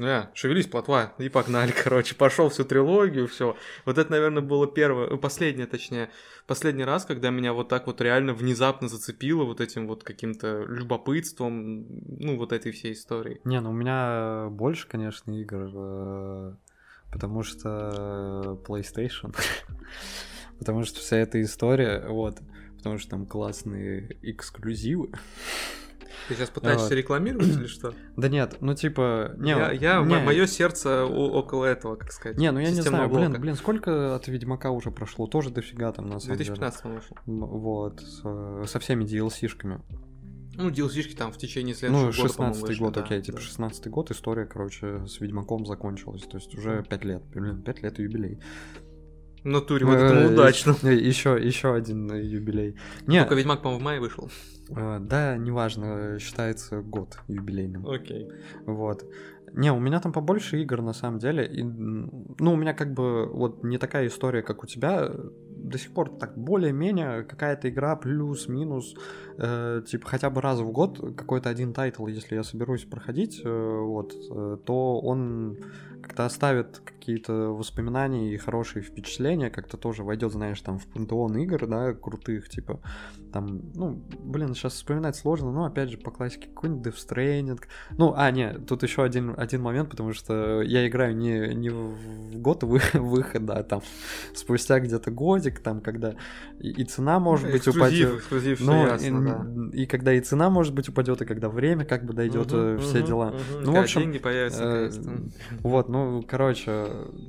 э, шевелись, плотва, и погнали, короче. Пошел всю трилогию, все. Вот это, наверное, было первое, э, последнее, точнее, последний раз, когда меня вот так вот реально внезапно зацепило вот этим вот каким-то любопытством, ну, вот этой всей истории. Не, ну у меня больше, конечно, игр, э, потому что PlayStation, потому что вся эта история, вот, потому что там классные эксклюзивы. Ты сейчас пытаешься Вот. рекламировать или что? Да нет, ну типа, не, я, я не, мое сердце около этого, как сказать. не, ну я не знаю, блин, блока. блин, сколько от Ведьмака уже прошло, тоже дофига там на самом деле. 2015 вышел. М, Вот, с, э, со всеми DLC-шками. Ну, DLC-шки там в течение следующего Ну, года, по-моему, 16 вышли, год, да, окей, типа да. 16 год, история, короче, с Ведьмаком закончилась, то есть уже 5 лет, блин, 5 лет юбилей. Натуре, вот это Э, удачно. Еще, еще один э, юбилей. Не, Только Ведьмак, по-моему, в мае вышел. Э, да, неважно, считается год юбилейным. Окей. Вот. Не, у меня там побольше игр на самом деле. И, ну, у меня как бы вот не такая история, как у тебя. До сих пор так более-менее какая-то игра плюс-минус, э, типа хотя бы раз в год какой-то один тайтл, если я соберусь проходить, э, вот, э, то он как-то оставит какие-то воспоминания и хорошие впечатления, как-то тоже войдет, знаешь, там в пантеон игр, да, крутых, типа, там, ну, блин, сейчас вспоминать сложно, но опять же по классике какой-нибудь Death Stranding, ну, а, не, тут еще один, один момент, потому что я играю не, не в год вы- выхода, а там спустя где-то годик, там, когда и, и цена, может быть, эксклюзив, упадет. эксклюзив, Ну, ясно, да. и, и когда и цена, может быть, упадет, и когда время как бы дойдет, э, все мгм, дела. мгм. Ну, в Когда общем, деньги появятся э. Вот, ну, короче,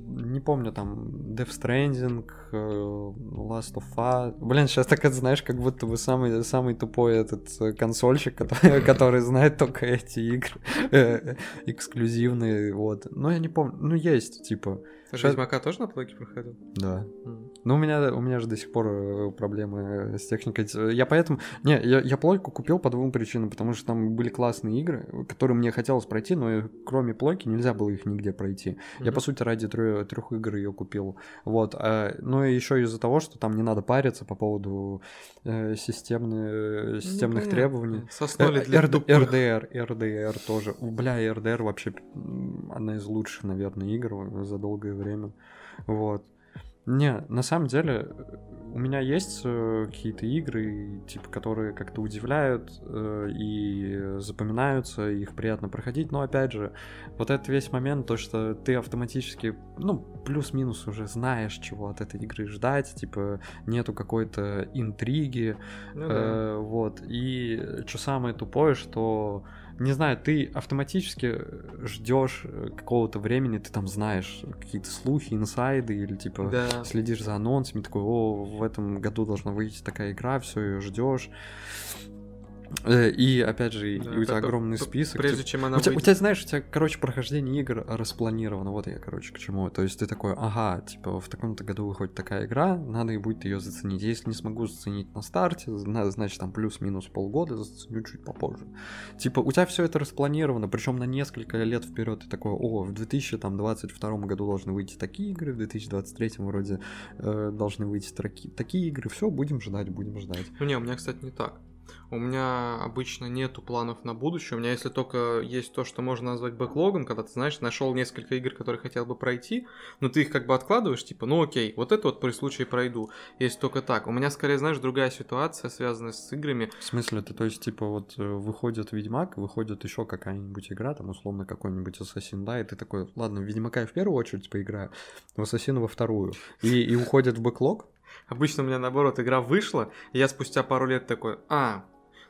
не помню, там, Death Stranding, э, Last of Us. Блин, сейчас так это, знаешь, как будто бы самый, самый тупой этот э, консольщик, который, который знает только эти игры эксклюзивные, вот. Но я не помню, ну, есть, типа, Щас- Ведьмака тоже на плойке проходил? да. М. Ну, у меня, у меня же до сих пор э, проблемы с техникой. Я поэтому... Не, я, я плойку купил по двум причинам, потому что там были классные игры, которые мне хотелось пройти, но э, кроме плойки нельзя было их нигде пройти. Я, Мгм. по сути, ради трех, трех игр ее купил. Вот. а, ну, и еще из-за того, что там не надо париться по поводу э, системны- Ну, системных понятно. требований. Соснули Э, для тупых. RDR, RDR тоже. Бля, RDR вообще одна из лучших, наверное, игр за долгое время. Вот. Не, на самом деле, э, у меня есть э, какие-то игры, типа, которые как-то удивляют э, и запоминаются, их приятно проходить, но опять же, вот этот весь момент, то, что ты автоматически, ну, плюс-минус уже знаешь, чего от этой игры ждать, типа, нету какой-то интриги, Ну да. Э, вот. И что самое тупое, что не знаю, ты автоматически ждешь какого-то времени, ты там знаешь какие-то слухи, инсайды или типа Да. следишь за анонсами, такой, о, в этом году должна выйти такая игра, все ее ждешь. Э, И опять же, и Да, у тебя огромный список. Прежде типа, чем она у тебя, у тебя, знаешь, у тебя, короче, прохождение игр распланировано. Вот я, короче, к чему. То есть ты такой, ага, типа, в таком-то году выходит такая игра, надо и будет ее заценить. Если не смогу заценить на старте, зна- значит, там плюс-минус полгода заценю чуть попозже. Типа, у тебя все это распланировано, причем на несколько лет вперед. Ты такой, о, в 2022 году должны выйти такие игры, в 2023 вроде э, должны выйти таки- такие игры. Все, будем ждать, будем ждать. Ну не, у меня, кстати, не так. У меня обычно нету планов на будущее. У меня если только есть то, что можно назвать бэклогом, когда ты, знаешь, нашел несколько игр, которые хотел бы пройти, но ты их как бы откладываешь, типа, ну окей, вот это вот при случае пройду. Есть только так. У меня скорее, знаешь, другая ситуация, связанная с играми. В смысле, это то есть, типа, вот э, выходит Ведьмак, выходит еще какая-нибудь игра, там, условно, какой-нибудь Ассасин, да, и ты такой, ладно, Ведьмака я в первую очередь поиграю, в Ассасина во вторую. И, и уходит в бэклог, Обычно у меня наоборот игра вышла, и я спустя пару лет такой, а,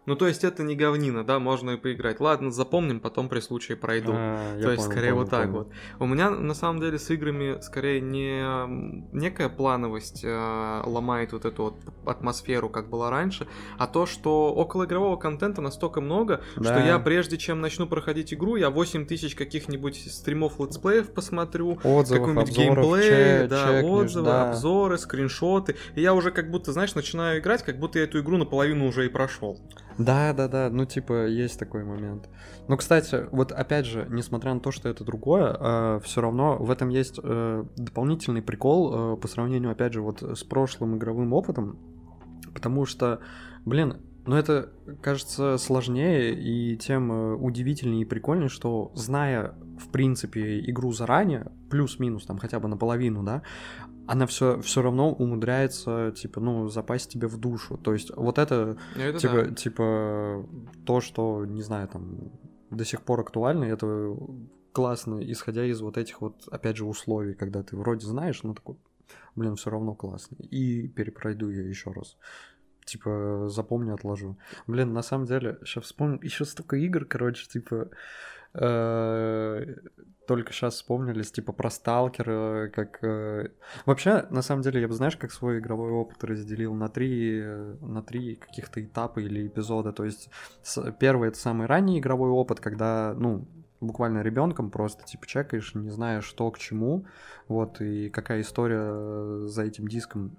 ну, то есть это не говнина, да, можно и поиграть. Ладно, запомним, потом при случае пройду. А, то есть, понял, скорее, понял, вот так понял. вот. У меня, на самом деле, с играми, скорее, не некая плановость э, ломает вот эту вот атмосферу, как было раньше, а то, что около игрового контента настолько много, да. что я, прежде чем начну проходить игру, я 8 тысяч каких-нибудь стримов летсплеев посмотрю, какой-нибудь геймплей, чек, да, чекнешь, отзывы, да. обзоры, скриншоты, и я уже как будто, знаешь, начинаю играть, как будто я эту игру наполовину уже и прошел. Да, да, да, ну типа есть такой момент. Ну, кстати, вот опять же, несмотря на то, что это другое, э, все равно в этом есть э, дополнительный прикол э, по сравнению, опять же, вот с прошлым игровым опытом, потому что, блин, ну это кажется сложнее и тем э, удивительнее и прикольнее, что зная в принципе игру заранее, плюс-минус там хотя бы наполовину, да, она все, все равно умудряется, типа, ну, запасть тебе в душу. То есть, вот это, ну, это типа, да. типа, то, что, не знаю, там, до сих пор актуально, это классно, исходя из вот этих вот, опять же, условий, когда ты вроде знаешь, но такой, блин, все равно классно. И перепройду я еще раз. Типа, запомню, отложу. Блин, на самом деле, сейчас вспомню, еще столько игр, короче, типа, Э, только сейчас вспомнились, типа про сталкера, как... Э, вообще, на самом деле, я бы, знаешь, как свой игровой опыт разделил на три, на три каких-то этапа или эпизода. То есть первый — это самый ранний игровой опыт, когда, ну, буквально ребенком просто типа чекаешь, не зная, что к чему, вот, и какая история за этим диском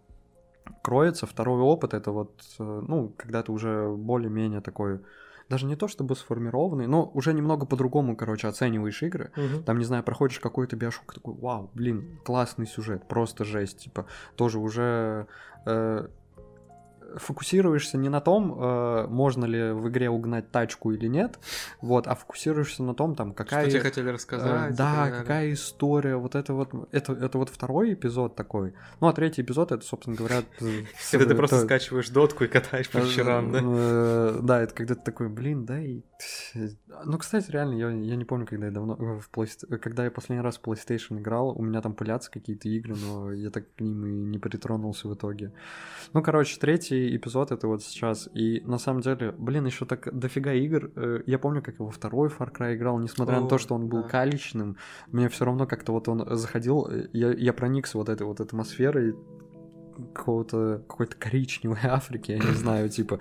кроется. Второй опыт — это вот, э, ну, когда ты уже более-менее такой даже не то чтобы сформированный, но уже немного по-другому, короче, оцениваешь игры. Угу. Там, не знаю, проходишь какой-то биошок, такой, вау, блин, классный сюжет, просто жесть, типа, тоже уже э, фокусируешься не на том, э, можно ли в игре угнать тачку или нет, вот, а фокусируешься на том, там, какая... Что тебе хотели рассказать. Э, да, какая история, вот это вот, это, это вот второй эпизод такой. Ну, а третий эпизод, это, собственно говоря... Когда ты просто скачиваешь дотку и катаешь по вечерам, да? Э, да, это когда ты такой, блин, да, и... Ну, кстати, реально, я, не помню, когда я давно... Э. Когда я последний раз в PlayStation играл, у меня там пылятся какие-то игры, но я так к ним и не притронулся в итоге. Ну, короче, третий третий эпизод это вот сейчас. И на самом деле, блин, еще так дофига игр. Э, я помню, как его второй Far Cry играл, несмотря О, на то, что он был да. каличным, мне все равно как-то вот он заходил, э, я, я проникся вот этой вот атмосферой какого-то какой-то коричневой Африки, я не знаю, типа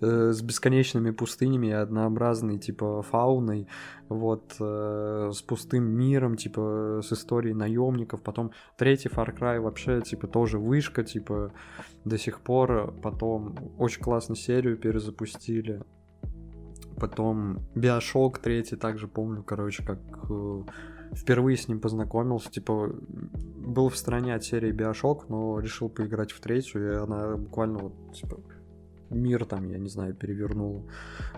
э, с бесконечными пустынями и однообразной типа фауной, вот э, с пустым миром, типа с историей наемников. Потом третий Far Cry вообще типа тоже вышка, типа до сих пор. Потом очень классную серию перезапустили. Потом Биошок третий также помню, короче, как э, впервые с ним познакомился, типа, был в стороне от серии Биошок, но решил поиграть в третью, и она буквально вот, типа, мир там, я не знаю, перевернула.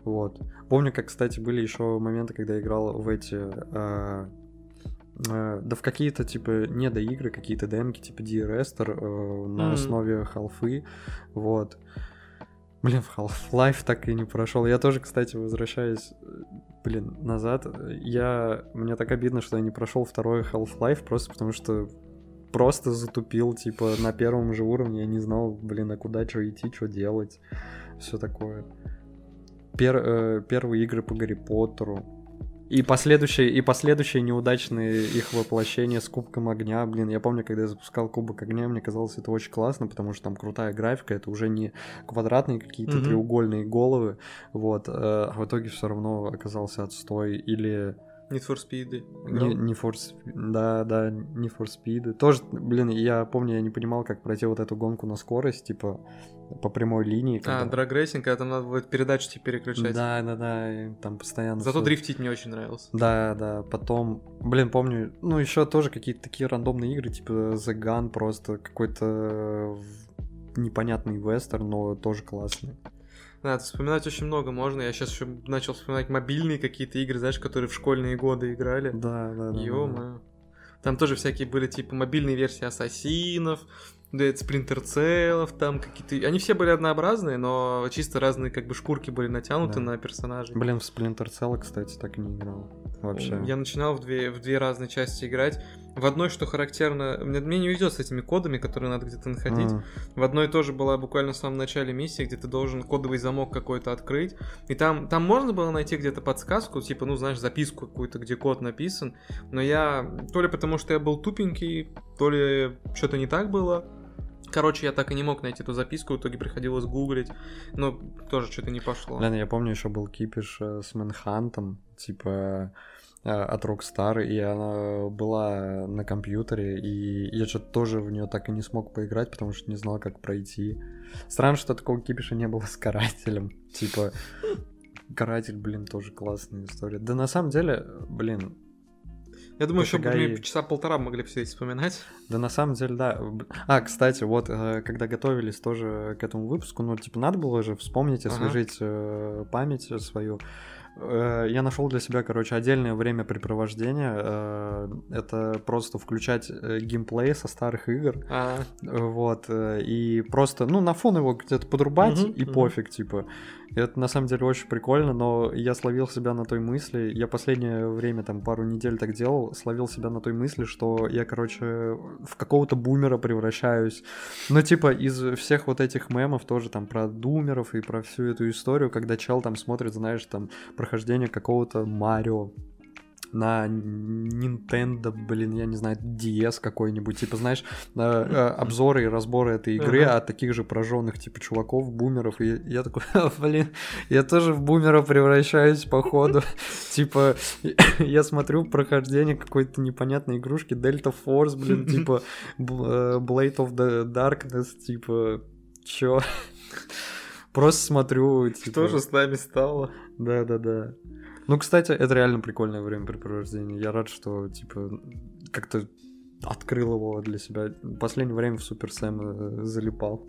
Вот. Помню, как, кстати, были еще моменты, когда играл в эти... Э, э, да в какие-то, типа, недоигры, какие-то демки, типа D-Rester э, на mm-hmm. основе халфы, вот. Блин, в Half-Life так и не прошел. Я тоже, кстати, возвращаюсь, блин, назад. Я... Мне так обидно, что я не прошел второй Half-Life, просто потому что просто затупил, типа, на первом же уровне. Я не знал, блин, а куда что идти, что делать. Все такое. Пер... Э, первые игры по Гарри Поттеру. И последующие, и последующие неудачные их воплощения с Кубком Огня, блин, я помню, когда я запускал Кубок Огня, мне казалось это очень классно, потому что там крутая графика, это уже не квадратные какие-то mm-hmm. треугольные головы, вот, э, а в итоге все равно оказался отстой, или... Need for Speed. Не, не for Да, да, не for Speed. Тоже, блин, я помню, я не понимал, как пройти вот эту гонку на скорость, типа, по прямой линии. Когда... А, драгрейсинг, когда там надо будет передачи типа переключать. Да, да, да, там постоянно... Зато всё... дрифтить мне очень нравилось. Да, да, потом, блин, помню, ну, еще тоже какие-то такие рандомные игры, типа The Gun, просто какой-то непонятный вестерн, но тоже классный. Да, вспоминать очень много можно. Я сейчас еще начал вспоминать мобильные какие-то игры, знаешь, которые в школьные годы играли. Да, да, да. Ё-моё. Там тоже всякие были, типа, мобильные версии Ассасинов, Cell, там какие-то... Они все были однообразные, но чисто разные, как бы, шкурки были натянуты Да. на персонажей. Блин, в Cell, кстати, так и не играл. Вообще. Я начинал в две, в две разные части играть. В одной, что характерно... Мне, мне не везет с этими кодами, которые надо где-то находить. М, В одной тоже была буквально в самом начале миссии, где ты должен кодовый замок какой-то открыть. И там, там можно было найти где-то подсказку, типа, ну, знаешь, записку какую-то, где код написан. Но я, то ли потому, что я был тупенький, то ли что-то не так было. Короче, я так и не мог найти эту записку, в итоге приходилось гуглить. Но тоже что-то не пошло. Блин, я помню, еще был кипиш э, с Мэнхантом, типа от Rockstar, и она была на компьютере, и я что-то тоже в нее так и не смог поиграть, потому что не знал, как пройти. Странно, что такого кипиша не было с карателем. Типа, каратель, блин, тоже классная история. Да на самом деле, блин, Я думаю, еще Пофига и- часа полтора могли все эти вспоминать. Да на самом деле, да. А, кстати, вот, э, когда готовились тоже к этому выпуску, ну, типа, надо было же вспомнить, Ага. освежить э, память свою. Э, Я нашел для себя, короче, отдельное времяпрепровождение. Э, Это просто включать э, геймплей со старых игр. А, Э, Вот, и просто, ну, на фон его где-то подрубать, Мгм, и мгм. пофиг, типа. Это на самом деле очень прикольно, но я словил себя на той мысли, я последнее время, там, пару недель так делал, словил себя на той мысли, что я, короче, в какого-то бумера превращаюсь. Ну, типа, из всех вот этих мемов тоже там про думеров и про всю эту историю, когда чел там смотрит, знаешь, там, прохождение какого-то Марио, на Nintendo, блин, я не знаю, DS какой-нибудь, типа, знаешь, э, обзоры и разборы этой игры от таких же пораженных, типа, чуваков, бумеров, и я такой, «А, блин, я тоже в бумера превращаюсь, походу, типа, я смотрю прохождение какой-то непонятной игрушки, Delta Force, блин, типа, э, Blade of the Darkness, типа, чё? Просто смотрю, типа... что же с нами стало? Да-да-да. Ну, кстати, это реально прикольное времяпрепровождение. Я рад, что, типа, как-то открыл его для себя. Последнее время в Супер Сэм э, залипал.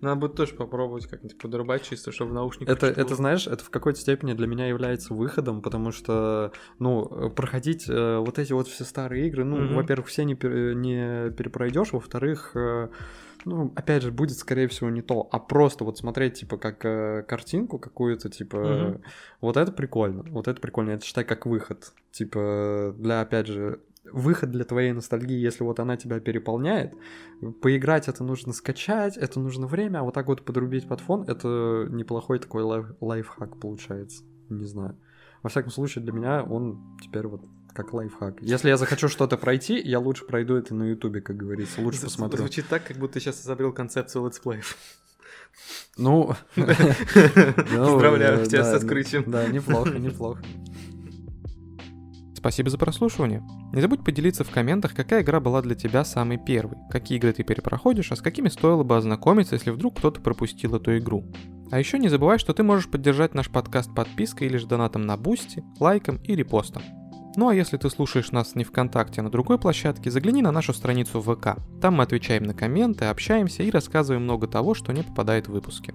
Надо будет тоже попробовать как-нибудь подрубать чисто, чтобы в наушниках Это, это, знаешь, это в какой-то степени для меня является выходом, потому что, ну, э, проходить э, вот эти вот все старые игры, ну, Мгм. во-первых, все не, пер- не перепройдешь, во-вторых, э, ну, опять же, будет, скорее всего, не то, а просто вот смотреть, типа, как э, картинку какую-то, типа, Мгм. вот это прикольно, вот это прикольно, это считай как выход, типа, для, опять же, выход для твоей ностальгии, если вот она тебя переполняет, поиграть это нужно скачать, это нужно время, а вот так вот подрубить под фон, это неплохой такой лайф- лайфхак получается, не знаю. Во всяком случае, для меня он теперь вот как лайфхак. Если я захочу что-то пройти, я лучше пройду это на ютубе, как говорится, лучше З- посмотрю. Звучит так, как будто ты сейчас изобрел концепцию летсплеев. Ну, ну, Поздравляю э, тебя с открытием. Да, неплохо, неплохо. Спасибо за прослушивание. Не забудь поделиться в комментах, какая игра была для тебя самой первой, какие игры ты перепроходишь, а с какими стоило бы ознакомиться, если вдруг кто-то пропустил эту игру. А еще не забывай, что ты можешь поддержать наш подкаст подпиской или же донатом на Boosty, лайком и репостом. Ну а если ты слушаешь нас не ВКонтакте, а на другой площадке, загляни на нашу страницу ВК. Там мы отвечаем на комменты, общаемся и рассказываем много того, что не попадает в выпуски.